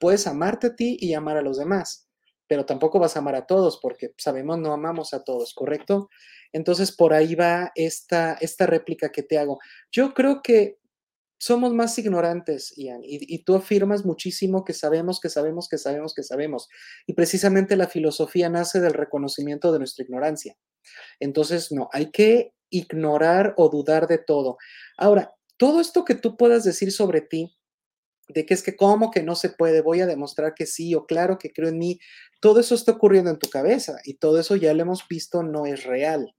Puedes amarte a ti y amar a los demás, pero tampoco vas a amar a todos porque sabemos no amamos a todos, ¿correcto? Entonces por ahí va esta, esta réplica que te hago. Yo creo que somos más ignorantes, Ian, y, tú afirmas muchísimo que sabemos, que sabemos, que sabemos, que sabemos. Y precisamente la filosofía nace del reconocimiento de nuestra ignorancia. Entonces, no, hay que ignorar o dudar de todo. Ahora, todo esto que tú puedas decir sobre ti, de que es que cómo que no se puede, voy a demostrar que sí o claro que creo en mí, todo eso está ocurriendo en tu cabeza y todo eso ya lo hemos visto no es real.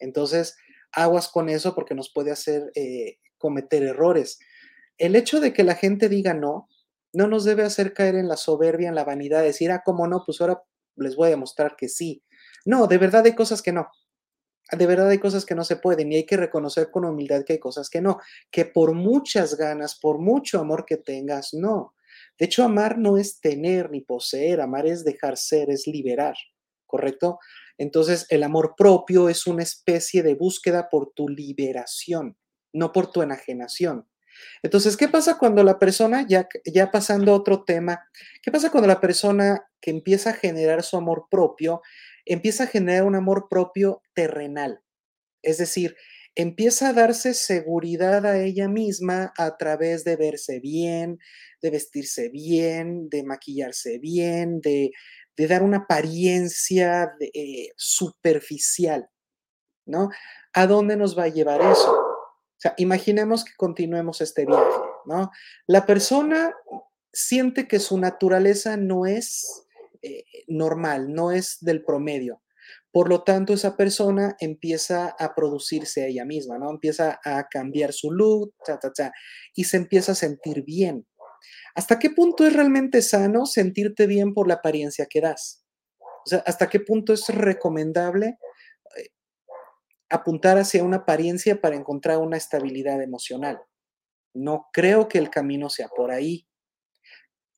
Entonces, aguas con eso porque nos puede hacer eh, cometer errores. El hecho de que la gente diga no, no nos debe hacer caer en la soberbia, en la vanidad, decir, ah, ¿cómo no? Pues ahora les voy a demostrar que sí. No, de verdad hay cosas que no. De verdad hay cosas que no se pueden y hay que reconocer con humildad que hay cosas que no, que por muchas ganas, por mucho amor que tengas, no. De hecho, amar no es tener ni poseer, amar es dejar ser, es liberar, ¿correcto? Entonces, el amor propio es una especie de búsqueda por tu liberación no por tu enajenación. Entonces, ¿qué pasa cuando la persona, ya, ya pasando a otro tema, qué pasa cuando la persona que empieza a generar su amor propio, empieza a generar un amor propio terrenal? Es decir, empieza a darse seguridad a ella misma a través de verse bien, de vestirse bien, de maquillarse bien, de, dar una apariencia eh, superficial, ¿no? ¿A dónde nos va a llevar eso? Imaginemos que continuemos este viaje, ¿no? La persona siente que su naturaleza no es eh, normal, no es del promedio. Por lo tanto, esa persona empieza a producirse a ella misma, ¿no? Empieza a cambiar su look, cha, cha, cha, y se empieza a sentir bien. ¿Hasta qué punto es realmente sano sentirte bien por la apariencia que das? O sea, ¿hasta qué punto es recomendable apuntar hacia una apariencia para encontrar una estabilidad emocional. No creo que el camino sea por ahí.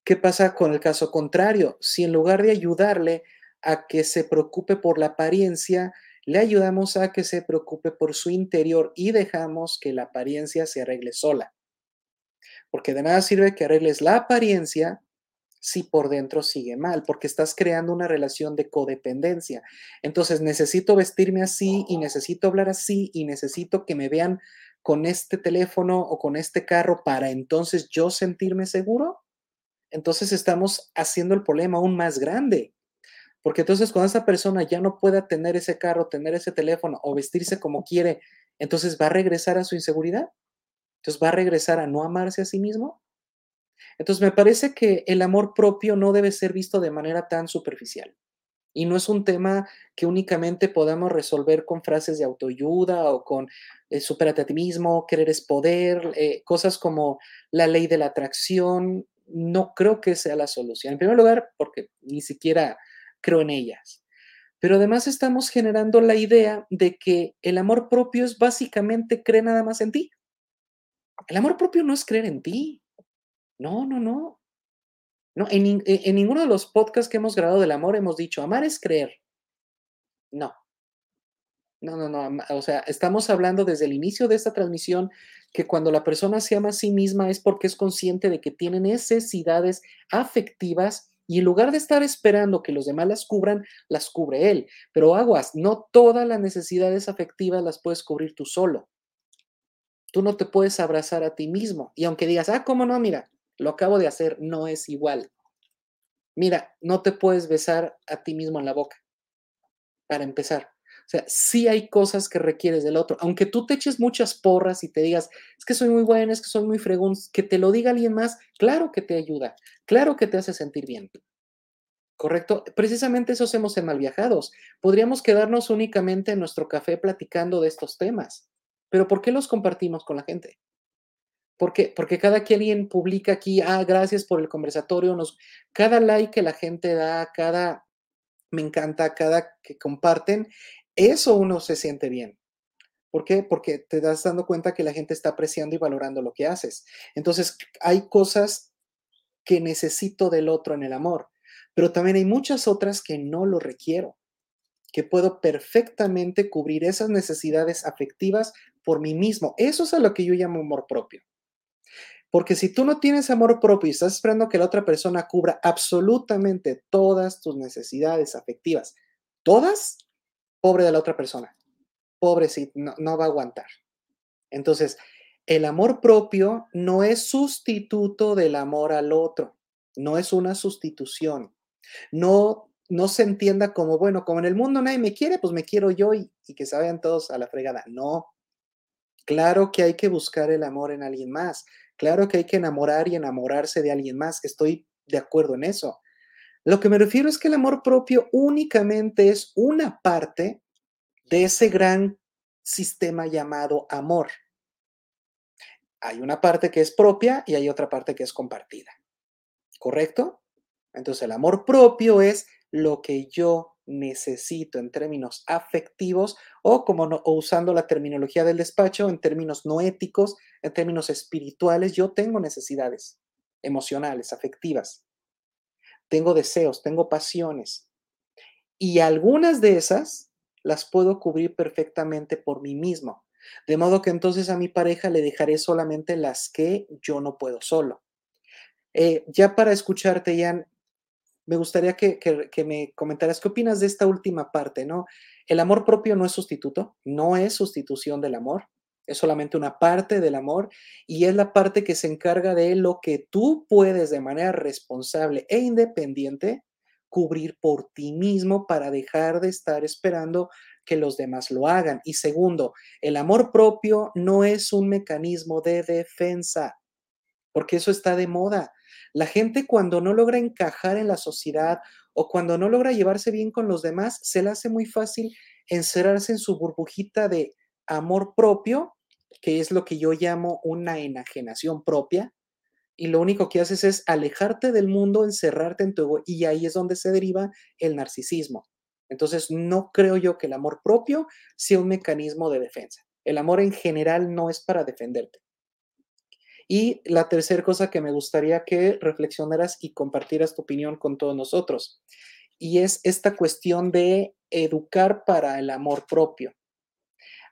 ¿Qué pasa con el caso contrario? Si en lugar de ayudarle a que se preocupe por la apariencia, le ayudamos a que se preocupe por su interior y dejamos que la apariencia se arregle sola. Porque de nada sirve que arregles la apariencia si por dentro sigue mal, porque estás creando una relación de codependencia. Entonces, necesito vestirme así y necesito hablar así y necesito que me vean con este teléfono o con este carro para entonces yo sentirme seguro. Entonces estamos haciendo el problema aún más grande. Porque entonces cuando esa persona ya no pueda tener ese carro, tener ese teléfono o vestirse como quiere, entonces va a regresar a su inseguridad. Entonces va a regresar a no amarse a sí mismo. Entonces, me parece que el amor propio no debe ser visto de manera tan superficial. Y no es un tema que únicamente podamos resolver con frases de autoayuda o con eh, superativismo, querer es poder, eh, cosas como la ley de la atracción. No creo que sea la solución. En primer lugar, porque ni siquiera creo en ellas. Pero además estamos generando la idea de que el amor propio es básicamente creer nada más en ti. El amor propio no es creer en ti. No, no, no. No, en, e, en ninguno de los podcasts que hemos grabado del amor hemos dicho, amar es creer. No. No, no, no. O sea, estamos hablando desde el inicio de esta transmisión que cuando la persona se ama a sí misma es porque es consciente de que tiene necesidades afectivas y en lugar de estar esperando que los demás las cubran, las cubre él. Pero aguas, no todas las necesidades afectivas las puedes cubrir tú solo. Tú no te puedes abrazar a ti mismo. Y aunque digas, ah, ¿cómo no? Mira, lo acabo de hacer, no es igual. Mira, no te puedes besar a ti mismo en la boca, para empezar. Sea, sí hay cosas que requieres del otro. Aunque tú te eches muchas porras y te digas, es que soy muy buena, es que soy muy fregón, que te lo diga alguien más, claro que te ayuda, claro que te hace sentir bien. ¿Correcto? Precisamente eso hacemos en Malviajados. Podríamos quedarnos únicamente en nuestro café platicando de estos temas, pero ¿por qué los compartimos con la gente? Porque cada que alguien publica aquí, ah, gracias por el conversatorio, nos, cada like que la gente da, cada me encanta, cada que comparten, eso uno se siente bien. ¿Por qué? Porque te das dando cuenta que la gente está apreciando y valorando lo que haces. Entonces, hay cosas que necesito del otro en el amor, pero también hay muchas otras que no lo requiero, que puedo perfectamente cubrir esas necesidades afectivas por mí mismo. Eso es a lo que yo llamo amor propio. Porque si tú no tienes amor propio y estás esperando que la otra persona cubra absolutamente todas tus necesidades afectivas, todas, pobre de la otra persona. Pobre, sí, no, no va a aguantar. Entonces, el amor propio no es sustituto del amor al otro, no es una sustitución. No, no se entienda como, bueno, como en el mundo nadie me quiere, pues me quiero yo y, y que se vayan todos a la fregada. No. Claro que hay que buscar el amor en alguien más. Claro que hay que enamorar y enamorarse de alguien más. Estoy de acuerdo en eso. Lo que me refiero es que el amor propio únicamente es una parte de ese gran sistema llamado amor. Hay una parte que es propia y hay otra parte que es compartida. ¿Correcto? Entonces el amor propio es lo que yo necesito en términos afectivos o como usando la terminología del despacho en términos no éticos, en términos espirituales, yo tengo necesidades emocionales, afectivas tengo deseos, tengo pasiones. Y algunas de esas las puedo cubrir perfectamente por mí mismo. De modo que entonces a mi pareja le dejaré solamente las que yo no puedo solo. Eh, ya para escucharte, Jan, me gustaría que, que, me comentaras qué opinas de esta última parte, ¿no? El amor propio no es sustituto, no es sustitución del amor es solamente una parte del amor y es la parte que se encarga de lo que tú puedes de manera responsable e independiente cubrir por ti mismo para dejar de estar esperando que los demás lo hagan. Y segundo, el amor propio no es un mecanismo de defensa, porque eso está de moda. La gente cuando no logra encajar en la sociedad o cuando no logra llevarse bien con los demás, se le hace muy fácil encerrarse en su burbujita de amor propio, que es lo que yo llamo una enajenación propia, y lo único que haces es alejarte del mundo, encerrarte en tu ego, y ahí es donde se deriva el narcisismo. Entonces, no creo yo que el amor propio sea un mecanismo de defensa. El amor en general no es para defenderte. Y la tercera cosa que me gustaría que reflexionaras y compartieras tu opinión con todos nosotros, y es esta cuestión de educar para el amor propio.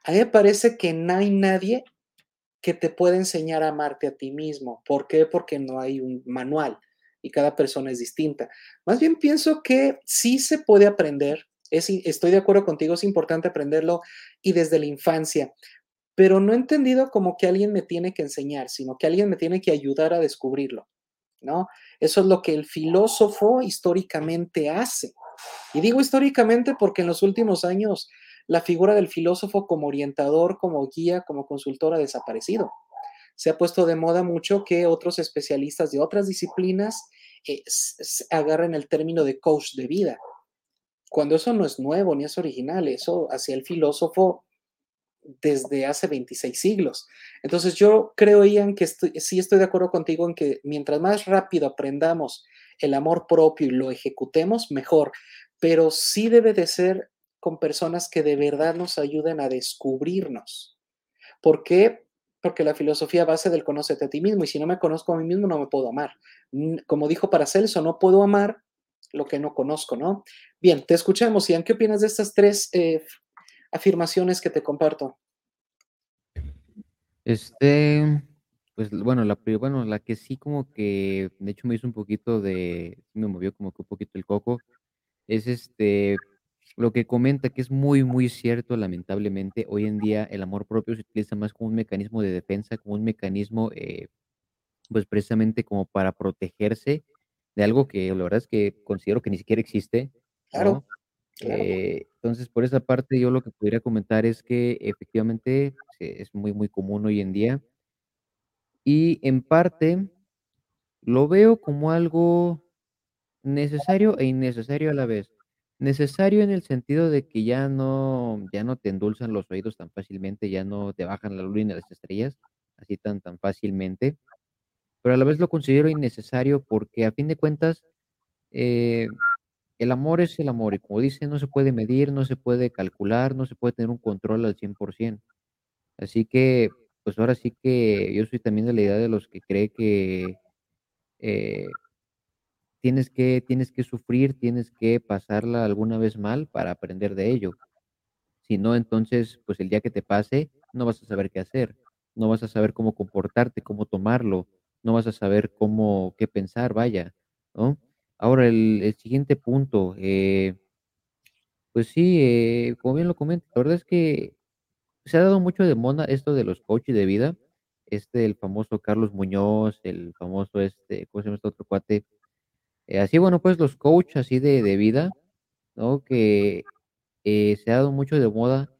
A mí me parece que no hay nadie que te pueda enseñar a amarte a ti mismo. ¿Por qué? Porque no hay un manual y cada persona es distinta. Más bien pienso que sí se puede aprender. estoy de acuerdo contigo, es importante aprenderlo y desde la infancia, pero no he entendido como que alguien me tiene que enseñar, sino que alguien me tiene que ayudar a descubrirlo, ¿no? Eso es lo que el filósofo históricamente hace. Y digo históricamente porque en los últimos años la figura del filósofo como orientador, como guía, como consultor ha desaparecido. Se ha puesto de moda mucho que otros especialistas de otras disciplinas eh, agarren el término de coach de vida, cuando eso no es nuevo ni es original, eso hacía el filósofo desde hace 26 siglos. Entonces yo creo, Ian, que sí estoy de acuerdo contigo en que mientras más rápido aprendamos el amor propio y lo ejecutemos, mejor, pero sí debe de ser con personas que de verdad nos ayuden a descubrirnos. ¿Por qué? Porque la filosofía base del conócete a ti mismo y si no me conozco a mí mismo no me puedo amar. Como dijo Paracelso, no puedo amar lo que no conozco, ¿no? Bien, te escuchamos, Ian. ¿Qué opinas de estas tres eh, afirmaciones que te comparto? Este, pues bueno la, bueno, la que sí como que de hecho me hizo un poquito de, me movió como que un poquito el coco, es este, lo que comenta, que es muy, muy cierto, lamentablemente, hoy en día el amor propio se utiliza más como un mecanismo de defensa, como un mecanismo, eh, pues precisamente como para protegerse de algo que la verdad es que considero que ni siquiera existe, Claro, Claro. Eh, entonces, por esa parte, yo lo que podría comentar es que efectivamente, es muy, muy común hoy en día. Y en parte, lo veo como algo necesario e innecesario a la vez. Necesario en el sentido de que ya no ya no te endulzan los oídos tan fácilmente, ya no te bajan la luna y las estrellas así tan tan fácilmente, pero a la vez lo considero innecesario porque a fin de cuentas, eh, el amor es el amor y como dicen, no se puede medir, no se puede calcular, no se puede tener un control al 100%. Así que, pues ahora sí que yo soy también de la idea de los que cree que, eh tienes que tienes que sufrir, tienes que pasarla alguna vez mal para aprender de ello. Si no, entonces, pues, el día que te pase, no vas a saber qué hacer, no vas a saber cómo comportarte, cómo tomarlo, no vas a saber cómo qué pensar, vaya, ¿no? Ahora el siguiente punto, eh pues sí, eh, como bien lo comentas, la verdad es que se ha dado mucho de moda esto de los coaches de vida, este, el famoso Carlos Muñoz, el famoso, este, ¿cómo se llama este otro cuate? Eh, así, bueno, pues los coach así de de vida, ¿no? Que, eh, se ha dado mucho de moda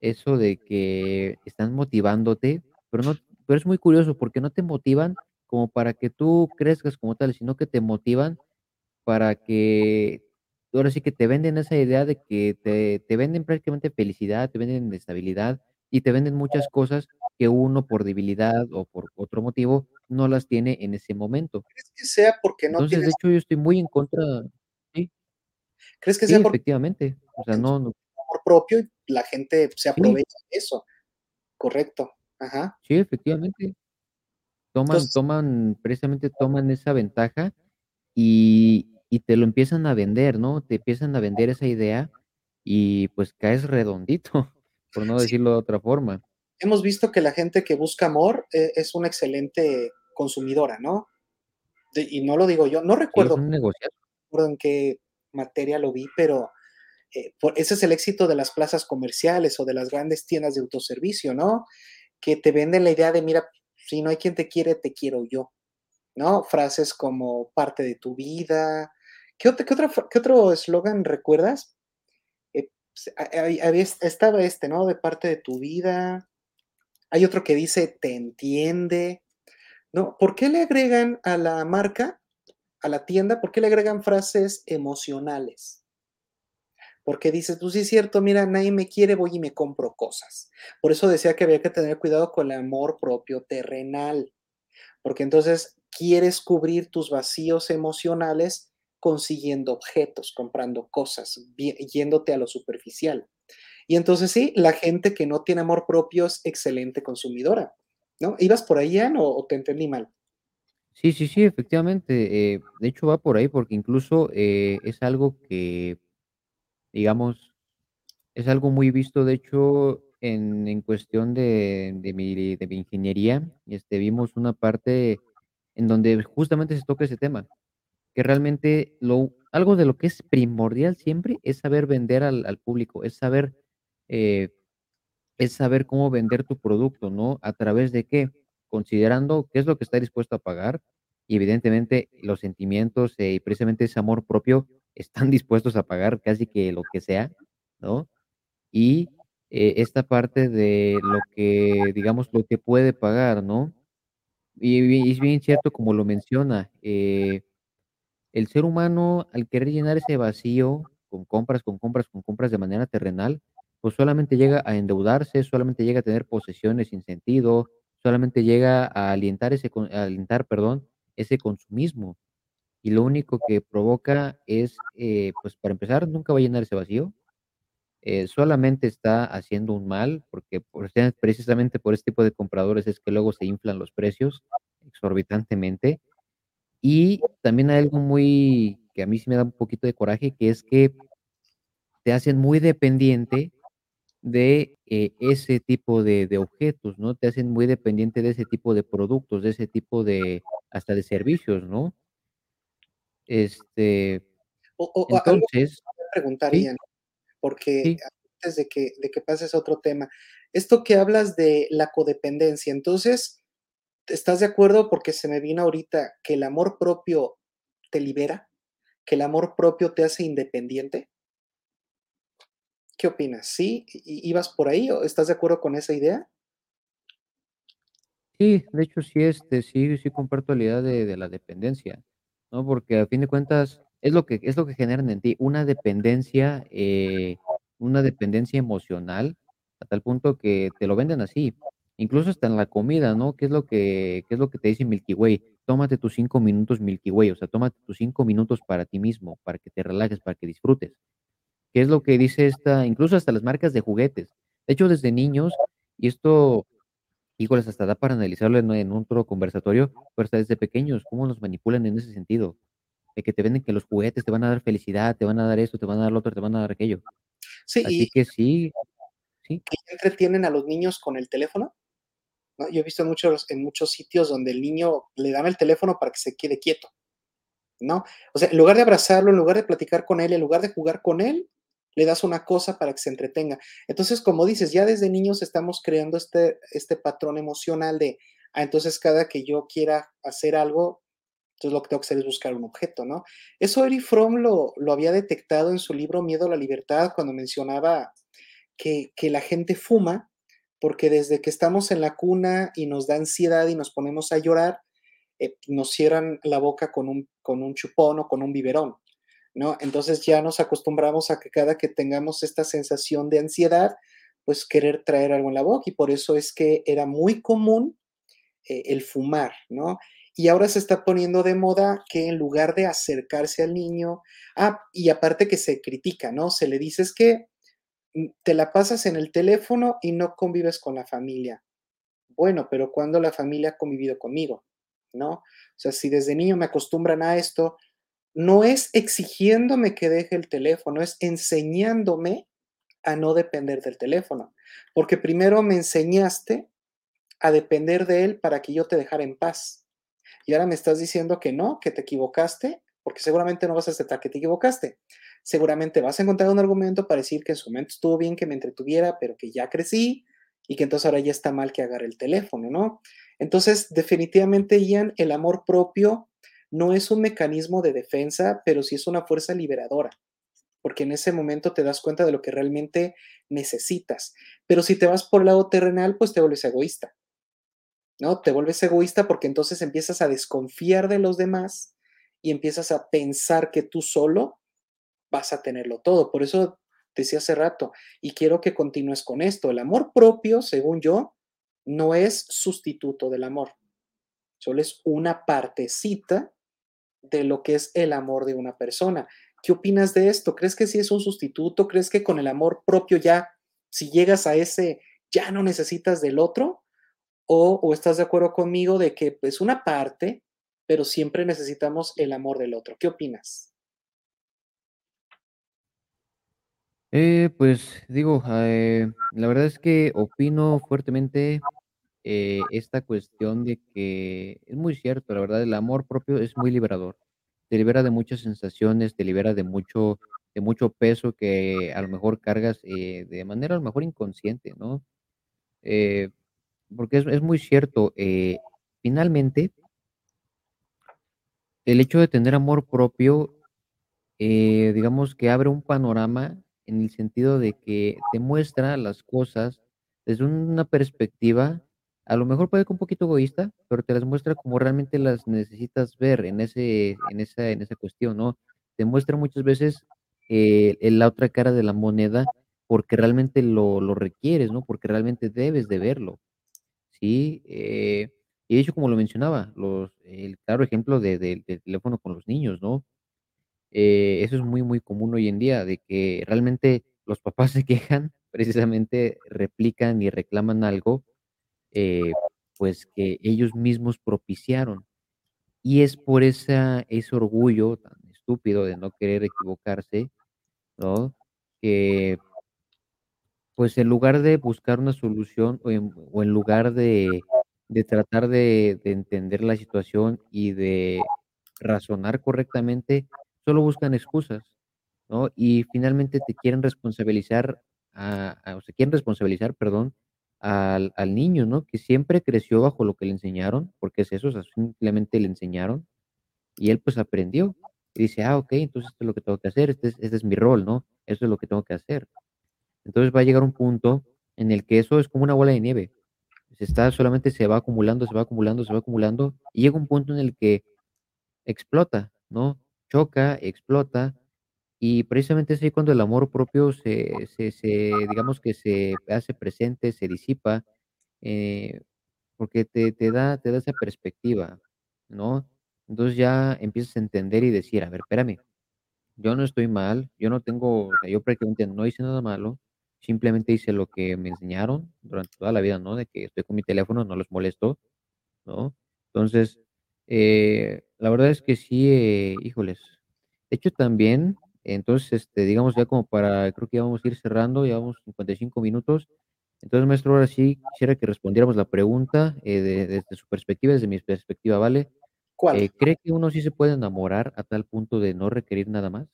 eso de que están motivándote, pero no pero es muy curioso porque no te motivan como para que tú crezcas como tal, sino que te motivan para que ahora sí que te venden esa idea de que te te venden prácticamente felicidad, te venden estabilidad y te venden muchas cosas que uno por debilidad o por otro motivo no las tiene en ese momento. ¿Crees que sea porque no Entonces, de hecho, yo estoy muy en contra sí. crees que Sí, sea por efectivamente, o sea, no no amor propio y la gente se Sí. aprovecha de eso? Correcto, ajá. Sí, efectivamente. Toman Entonces toman precisamente toman esa ventaja y y te lo empiezan a vender, ¿no? Te empiezan a vender esa idea y, pues, caes redondito, por no decirlo de otra forma. Hemos visto que la gente que busca amor e es una excelente consumidora, ¿no? De y no lo digo yo, no recuerdo en qué materia lo vi, pero, eh, por ese es el éxito de las plazas comerciales o de las grandes tiendas de autoservicio, ¿no? Que te venden la idea de: "Mira, si no hay quien te quiere, te quiero yo", ¿no? Frases como parte de tu vida. ¿Qué qué fra qué otro eslogan recuerdas? Eh, pues, ha hay había estaba este, ¿no? De parte de tu vida. Hay otro que dice: "Te entiende", ¿no? ¿Por qué le agregan a la marca, a la tienda, por qué le agregan frases emocionales? Porque dices: "Pues sí es cierto, mira, nadie me quiere, voy y me compro cosas". Por eso decía que había que tener cuidado con el amor propio terrenal, porque entonces quieres cubrir tus vacíos emocionales consiguiendo objetos, comprando cosas, yéndote a lo superficial. Y entonces sí, la gente que no tiene amor propio es excelente consumidora, ¿no? ¿Ibas por ahí, Ian, o te entendí mal? Sí, sí, sí, efectivamente, eh, de hecho, va por ahí, porque incluso, eh, es algo que, digamos, es algo muy visto, de hecho, en en cuestión de de mi ingeniería, este, vimos una parte en donde justamente se toca ese tema, que realmente algo de lo que es primordial siempre es saber vender al al público, es saber, eh, es saber cómo vender tu producto, ¿no? ¿A través de qué? Considerando qué es lo que está dispuesto a pagar y, evidentemente, los sentimientos, eh, y precisamente ese amor propio están dispuestos a pagar casi que lo que sea, ¿no? Y, eh, esta parte de lo que, digamos, lo que puede pagar, ¿no? Y y es bien cierto como lo menciona, eh, el ser humano, al querer llenar ese vacío con compras, con compras, con compras de manera terrenal, pues, solamente llega a endeudarse, solamente llega a tener posesiones sin sentido, solamente llega a alientar ese alentar, perdón, ese consumismo. Y lo único que provoca es, eh, pues, para empezar, nunca va a llenar ese vacío, eh, solamente está haciendo un mal, porque precisamente por este tipo de compradores es que luego se inflan los precios exorbitantemente. Y también hay algo muy que a mí sí me da un poquito de coraje, que es que te hacen muy dependiente de, eh, ese tipo de de objetos, ¿no? Te hacen muy dependiente de ese tipo de productos, de ese tipo de hasta de servicios, ¿no? Este, O o algo que entonces te quería preguntar, sí. Porque Sí. antes de que de que pases a otro tema, esto que hablas de la codependencia, entonces, ¿estás de acuerdo? Porque se me vino ahorita, ¿que el amor propio te libera? ¿Que el amor propio te hace independiente? ¿Qué opinas? ¿Sí? ¿I ibas por ahí o estás de acuerdo con esa idea? Sí, de hecho, sí, este, sí sí comparto la idea de de la dependencia, ¿no? Porque a fin de cuentas es lo que es lo que generan en ti, una dependencia, eh, una dependencia emocional, a tal punto que te lo venden así, incluso hasta en la comida, ¿no? ¿Qué es lo que qué es lo que te dice Milky Way? Tómate tus 5 minutos Milky Way, o sea, tómate tus 5 minutos para ti mismo, para que te relajes, para que disfrutes. ¿Qué es lo que dice esta? Incluso hasta las marcas de juguetes. De hecho, desde niños, y esto, híjoles, hasta da para analizarlo en en otro conversatorio, pero hasta desde pequeños, cómo nos manipulan en ese sentido, de que te venden que los juguetes te van a dar felicidad, te van a dar esto, te van a dar lo otro, te van a dar aquello. Sí, Así y que sí, sí. que entretienen a los niños con el teléfono, ¿no? Yo he visto en muchos en muchos sitios donde el niño le dan el teléfono para que se quede quieto, ¿no? O sea, en lugar de abrazarlo, en lugar de platicar con él, en lugar de jugar con él, le das una cosa para que se entretenga. Entonces, como dices, ya desde niños estamos creando este este patrón emocional de, ah, entonces cada que yo quiera hacer algo, entonces lo que tengo que hacer es buscar un objeto, ¿no? Eso Erich Fromm lo lo había detectado en su libro Miedo a la libertad, cuando mencionaba que que la gente fuma, porque desde que estamos en la cuna y nos da ansiedad y nos ponemos a llorar, eh, nos cierran la boca con un con un chupón o con un biberón, ¿no? Entonces, ya nos acostumbramos a que cada que tengamos esta sensación de ansiedad, pues, querer traer algo en la boca, y por eso es que era muy común, eh, el fumar, ¿no? Y ahora se está poniendo de moda que en lugar de acercarse al niño ah, y aparte que se critica, ¿no? Se le dice: "Es que, te la pasas en el teléfono y no convives con la familia". Bueno, pero, ¿cuándo la familia ha convivido conmigo? ¿No? O sea, si desde niño me acostumbran a esto, no es exigiéndome que deje el teléfono, es enseñándome a no depender del teléfono, porque primero me enseñaste a depender de él para que yo te dejara en paz. Y ahora me estás diciendo que no, que te equivocaste, porque seguramente no vas a aceptar que te equivocaste. Seguramente vas a encontrar un argumento para decir que en su momento estuvo bien que me entretuviera, pero que ya crecí y que entonces ahora ya está mal que agarre el teléfono, ¿no? Entonces, definitivamente, Ian, el amor propio no es un mecanismo de defensa, pero sí es una fuerza liberadora, porque en ese momento te das cuenta de lo que realmente necesitas. Pero si te vas por el lado terrenal, pues te vuelves egoísta. ¿No? Te vuelves egoísta porque entonces empiezas a desconfiar de los demás y empiezas a pensar que tú solo vas a tenerlo todo. Por eso decía hace rato, y quiero que continúes con esto, el amor propio, según yo, no es sustituto del amor, solo es una partecita de lo que es el amor de una persona. ¿Qué opinas de esto? ¿Crees que sí es un sustituto? ¿Crees que con el amor propio ya, si llegas a ese, ya no necesitas del otro? ¿O, o estás de acuerdo conmigo de que es pues, una parte, pero siempre necesitamos el amor del otro? ¿Qué opinas? Eh, pues, digo, eh, la verdad es que opino fuertemente, eh, esta cuestión de que es muy cierto, la verdad, el amor propio es muy liberador. Te libera de muchas sensaciones, te libera de mucho de mucho peso que a lo mejor cargas, eh, de manera a lo mejor inconsciente, ¿no? Porque es es muy cierto, finalmente el hecho de tener amor propio, digamos que abre un panorama en el sentido de que te muestra las cosas desde una perspectiva, a lo mejor puede que un poquito egoísta, pero te las muestra como realmente las necesitas ver en ese en esa en esa cuestión, ¿no? Te muestra muchas veces, eh, la otra cara de la moneda, porque realmente lo lo requieres, ¿no? Porque realmente debes de verlo, ¿sí? Eh, y de hecho, como lo mencionaba, los el claro ejemplo de del teléfono con los niños, ¿no? Eh, eso es muy, muy común hoy en día, de que realmente los papás se quejan, precisamente replican y reclaman algo, eh, pues, que ellos mismos propiciaron. Y es por esa ese orgullo tan estúpido de no querer equivocarse, ¿no? Que pues, en lugar de buscar una solución, o en lugar de de tratar de entender la situación y de razonar correctamente, solo buscan excusas, ¿no? Y finalmente te quieren responsabilizar o se quieren responsabilizar, perdón, al al niño, ¿no? Que siempre creció bajo lo que le enseñaron, porque es eso, simplemente le enseñaron, y él, pues, aprendió. Y dice: "Ah, okey, entonces esto es lo que tengo que hacer, este es este es mi rol, ¿no? Eso es lo que tengo que hacer". Entonces, va a llegar un punto en el que eso es como una bola de nieve. Se está solamente se va acumulando, se va acumulando, se va acumulando, y llega un punto en el que explota, ¿no? Choca, explota, y precisamente es ahí cuando el amor propio se se se digamos que se hace presente, se disipa, eh, porque te te da te da esa perspectiva, ¿no? Entonces, ya empiezas a entender y decir: "A ver, espérame, yo no estoy mal, yo no tengo, o sea, yo prácticamente no hice nada malo, simplemente hice lo que me enseñaron durante toda la vida, ¿no? De que estoy con mi teléfono, no los molesto", ¿no? Entonces, eh, la verdad es que sí, eh, híjoles. De hecho, también, entonces, este, digamos, ya como para creo que ya vamos a ir cerrando, llevamos 55 minutos. Entonces, maestro, ahora sí quisiera que respondiéramos la pregunta, eh, de desde su perspectiva, desde mi perspectiva, ¿vale? ¿Cuál? Eh, ¿cree que uno sí se puede enamorar a tal punto de no requerir nada más?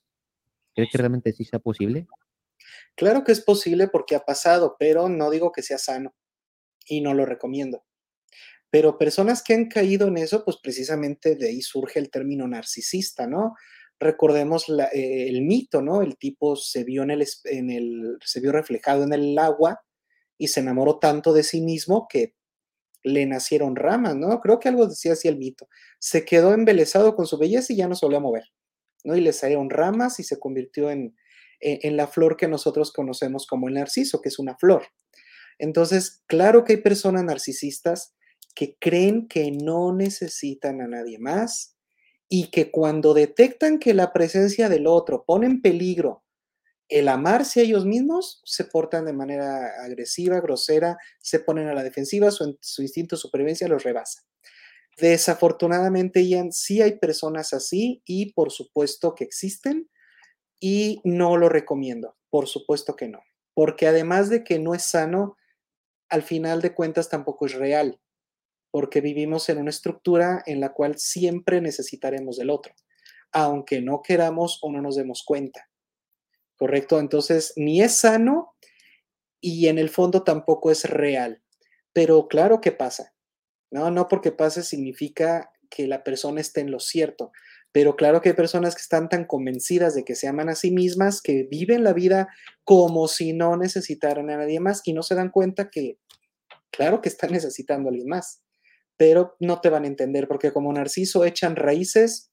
¿Cree que realmente sí sea posible? Claro que es posible porque ha pasado, pero no digo que sea sano, y no lo recomiendo. Pero personas que han caído en eso, pues, precisamente de ahí surge el término narcisista, ¿no? Recordemos eh, el mito, ¿no? El tipo se vio en el se vio reflejado en el agua y se enamoró tanto de sí mismo que le nacieron ramas, ¿no? Creo que algo decía así el mito. Se quedó embelesado con su belleza y ya no se volvió a mover, ¿no? Y le salieron ramas y se convirtió en en la flor que nosotros conocemos como el narciso, que es una flor. Entonces, claro que hay personas narcisistas que creen que no necesitan a nadie más y que cuando detectan que la presencia del otro pone en peligro el amarse a ellos mismos, se portan de manera agresiva, grosera, se ponen a la defensiva, su instinto de supervivencia los rebasa. Desafortunadamente, Ian, sí hay personas así y por supuesto que existen, y no lo recomiendo, por supuesto que no, porque además de que no es sano, al final de cuentas tampoco es real, porque vivimos en una estructura en la cual siempre necesitaremos del otro, aunque no queramos o no nos demos cuenta. ¿Correcto? Entonces, ni es sano y en el fondo tampoco es real, pero claro que pasa, ¿no? No porque pase significa que la persona esté en lo cierto, pero claro que hay personas que están tan convencidas de que se aman a sí mismas, que viven la vida como si no necesitaran a nadie más y no se dan cuenta que, claro que están necesitando a alguien más, pero no te van a entender porque como narciso echan raíces,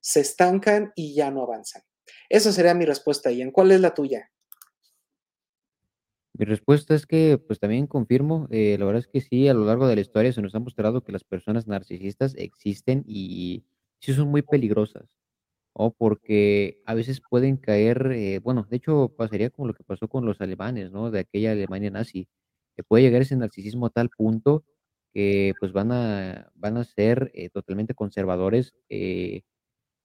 se estancan y ya no avanzan. Esa sería mi respuesta, Ian, ¿cuál es la tuya? Mi respuesta es que, pues, también confirmo, eh, la verdad es que sí, a lo largo de la historia se nos ha mostrado que las personas narcisistas existen y sí son muy peligrosas, ¿no? Porque a veces pueden caer, eh, bueno, de hecho, pasaría como lo que pasó con los alemanes, ¿no? De aquella Alemania nazi, que puede llegar ese narcisismo a tal punto que, pues, van a van a ser, eh, totalmente conservadores, eh,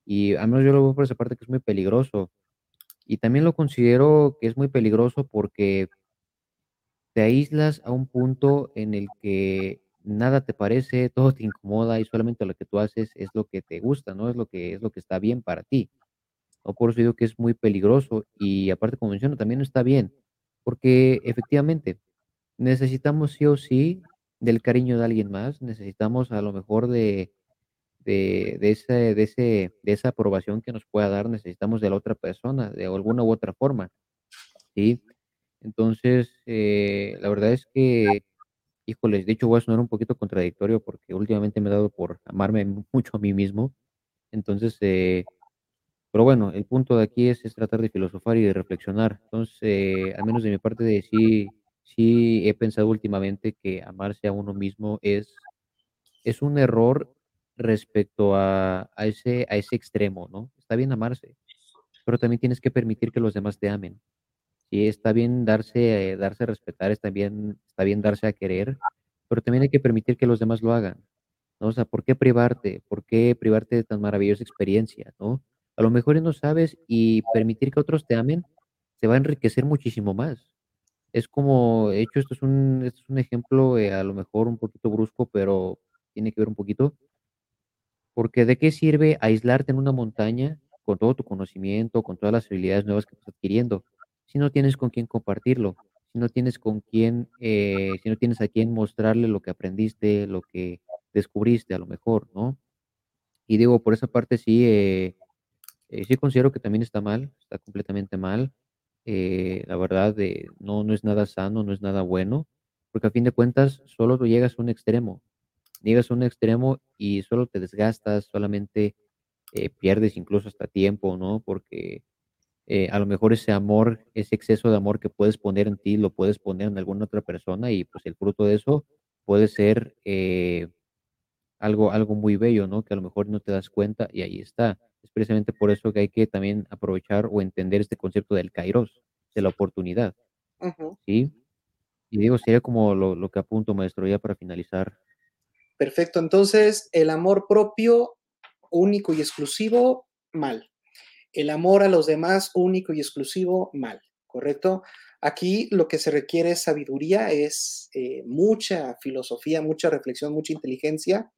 y al menos yo lo veo por esa parte que es muy peligroso. Y también lo considero que es muy peligroso porque te aíslas a un punto en el que nada te parece, todo te incomoda y solamente lo que tú haces es lo que te gusta, ¿no? Es lo que es lo que está bien para ti, ¿no? Por eso digo que es muy peligroso y aparte, como menciono, también está bien, porque efectivamente necesitamos sí o sí del cariño de alguien más, necesitamos a lo mejor de de de ese de ese de esa aprobación que nos pueda dar, necesitamos de la otra persona de alguna u otra forma, ¿sí? Entonces, eh, la verdad es que, híjoles, de hecho, voy a sonar un poquito contradictorio porque últimamente me he dado por amarme mucho a mí mismo. Entonces, eh, pero bueno, el punto de aquí es es tratar de filosofar y de reflexionar. Entonces, eh, al menos de mi parte de sí sí he pensado últimamente que amarse a uno mismo es es un error respecto a a ese a ese extremo, ¿no? Está bien amarse, pero también tienes que permitir que los demás te amen. Sí, está bien darse darse a respetar, está bien está bien darse a querer, pero también hay que permitir que los demás lo hagan, ¿no? O sea, ¿por qué privarte? ¿Por qué privarte de tan maravillosa experiencia, no? A lo mejor no sabes, y permitir que otros te amen te va a enriquecer muchísimo más. Es como, de hecho, esto es un esto es un ejemplo, eh, a lo mejor un poquito brusco, pero tiene que ver un poquito. Porque, ¿de qué sirve aislarte en una montaña con todo tu conocimiento, con todas las habilidades nuevas que estás adquiriendo, si no tienes con quién compartirlo? Si no tienes con quién, eh, si no tienes a quién mostrarle lo que aprendiste, lo que descubriste a lo mejor, ¿no? Y digo, por esa parte sí, eh, eh, sí considero que también está mal, está completamente mal. Eh, la verdad, eh, no no es nada sano, no es nada bueno, porque a fin de cuentas solo llegas a un extremo, llegas a un extremo y solo te desgastas, solamente, eh, pierdes incluso hasta tiempo, ¿no? Porque, eh, a lo mejor ese amor, ese exceso de amor que puedes poner en ti, lo puedes poner en alguna otra persona y, pues, el fruto de eso puede ser, eh, algo algo muy bello, ¿no? Que a lo mejor no te das cuenta y ahí está. Es precisamente por eso que hay que también aprovechar o entender este concepto del Kairos, de la oportunidad. ¿sí? Y digo, sería como lo lo que apunto, maestro, ya para finalizar. Perfecto, entonces, el amor propio, único y exclusivo, mal. El amor a los demás, único y exclusivo, mal, ¿correcto? Aquí lo que se requiere es sabiduría, es, eh, mucha filosofía, mucha reflexión, mucha inteligencia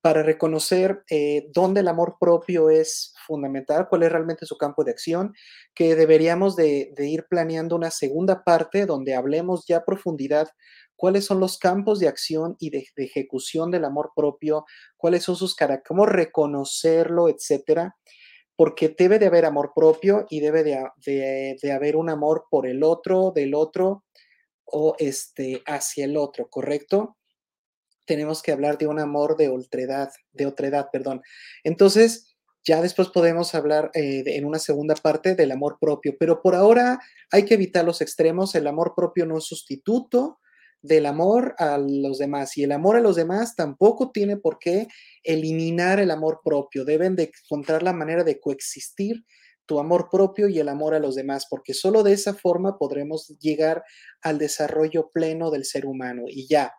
para reconocer, eh, dónde el amor propio es fundamental, cuál es realmente su campo de acción, que deberíamos de ir planeando una segunda parte donde hablemos ya a profundidad cuáles son los campos de acción y de ejecución del amor propio, cuáles son sus cara cómo reconocerlo, etcétera, porque debe de haber amor propio y debe de de haber un amor por el otro, del otro o, este, hacia el otro, ¿correcto? Tenemos que hablar de un amor de oltredad de otredad, perdón. Entonces, ya después podemos hablar, eh, en una segunda parte del amor propio, pero por ahora hay que evitar los extremos, el amor propio no es sustituto del amor a los demás, y el amor a los demás tampoco tiene por qué eliminar el amor propio, deben de encontrar la manera de coexistir tu amor propio y el amor a los demás, porque solo de esa forma podremos llegar al desarrollo pleno del ser humano, y ya.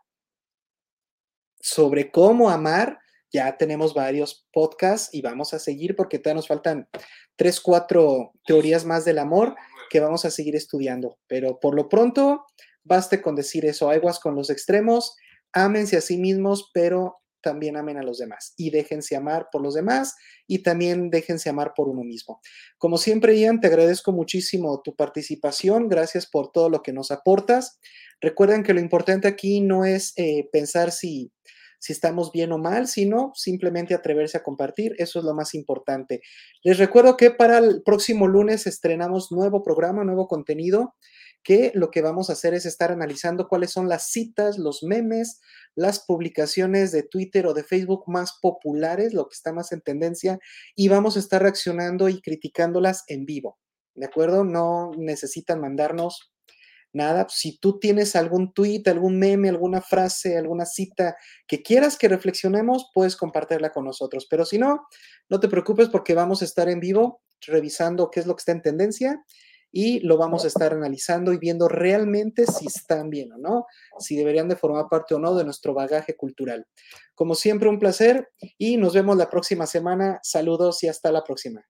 Sobre cómo amar, ya tenemos varios podcasts y vamos a seguir porque todavía nos faltan 3, 4 teorías más del amor que vamos a seguir estudiando, pero por lo pronto, baste con decir eso, aguas con los extremos, ámense a sí mismos, pero también amen a los demás y déjense amar por los demás y también déjense amar por uno mismo. Como siempre, Ian, te agradezco muchísimo tu participación, gracias por todo lo que nos aportas. Recuerden que lo importante aquí no es, eh, pensar si si estamos bien o mal, sino simplemente atreverse a compartir, eso es lo más importante. Les recuerdo que para el próximo lunes estrenamos nuevo programa, nuevo contenido, que lo que vamos a hacer es estar analizando cuáles son las citas, los memes, las publicaciones de Twitter o de Facebook más populares, lo que está más en tendencia, y vamos a estar reaccionando y criticándolas en vivo, ¿de acuerdo? No necesitan mandarnos nada. Si tú tienes algún tweet, algún meme, alguna frase, alguna cita que quieras que reflexionemos, puedes compartirla con nosotros. Pero si no, no te preocupes porque vamos a estar en vivo revisando qué es lo que está en tendencia y lo vamos a estar analizando y viendo realmente si están bien o no, si deberían de formar parte o no de nuestro bagaje cultural. Como siempre, un placer y nos vemos la próxima semana. Saludos y hasta la próxima.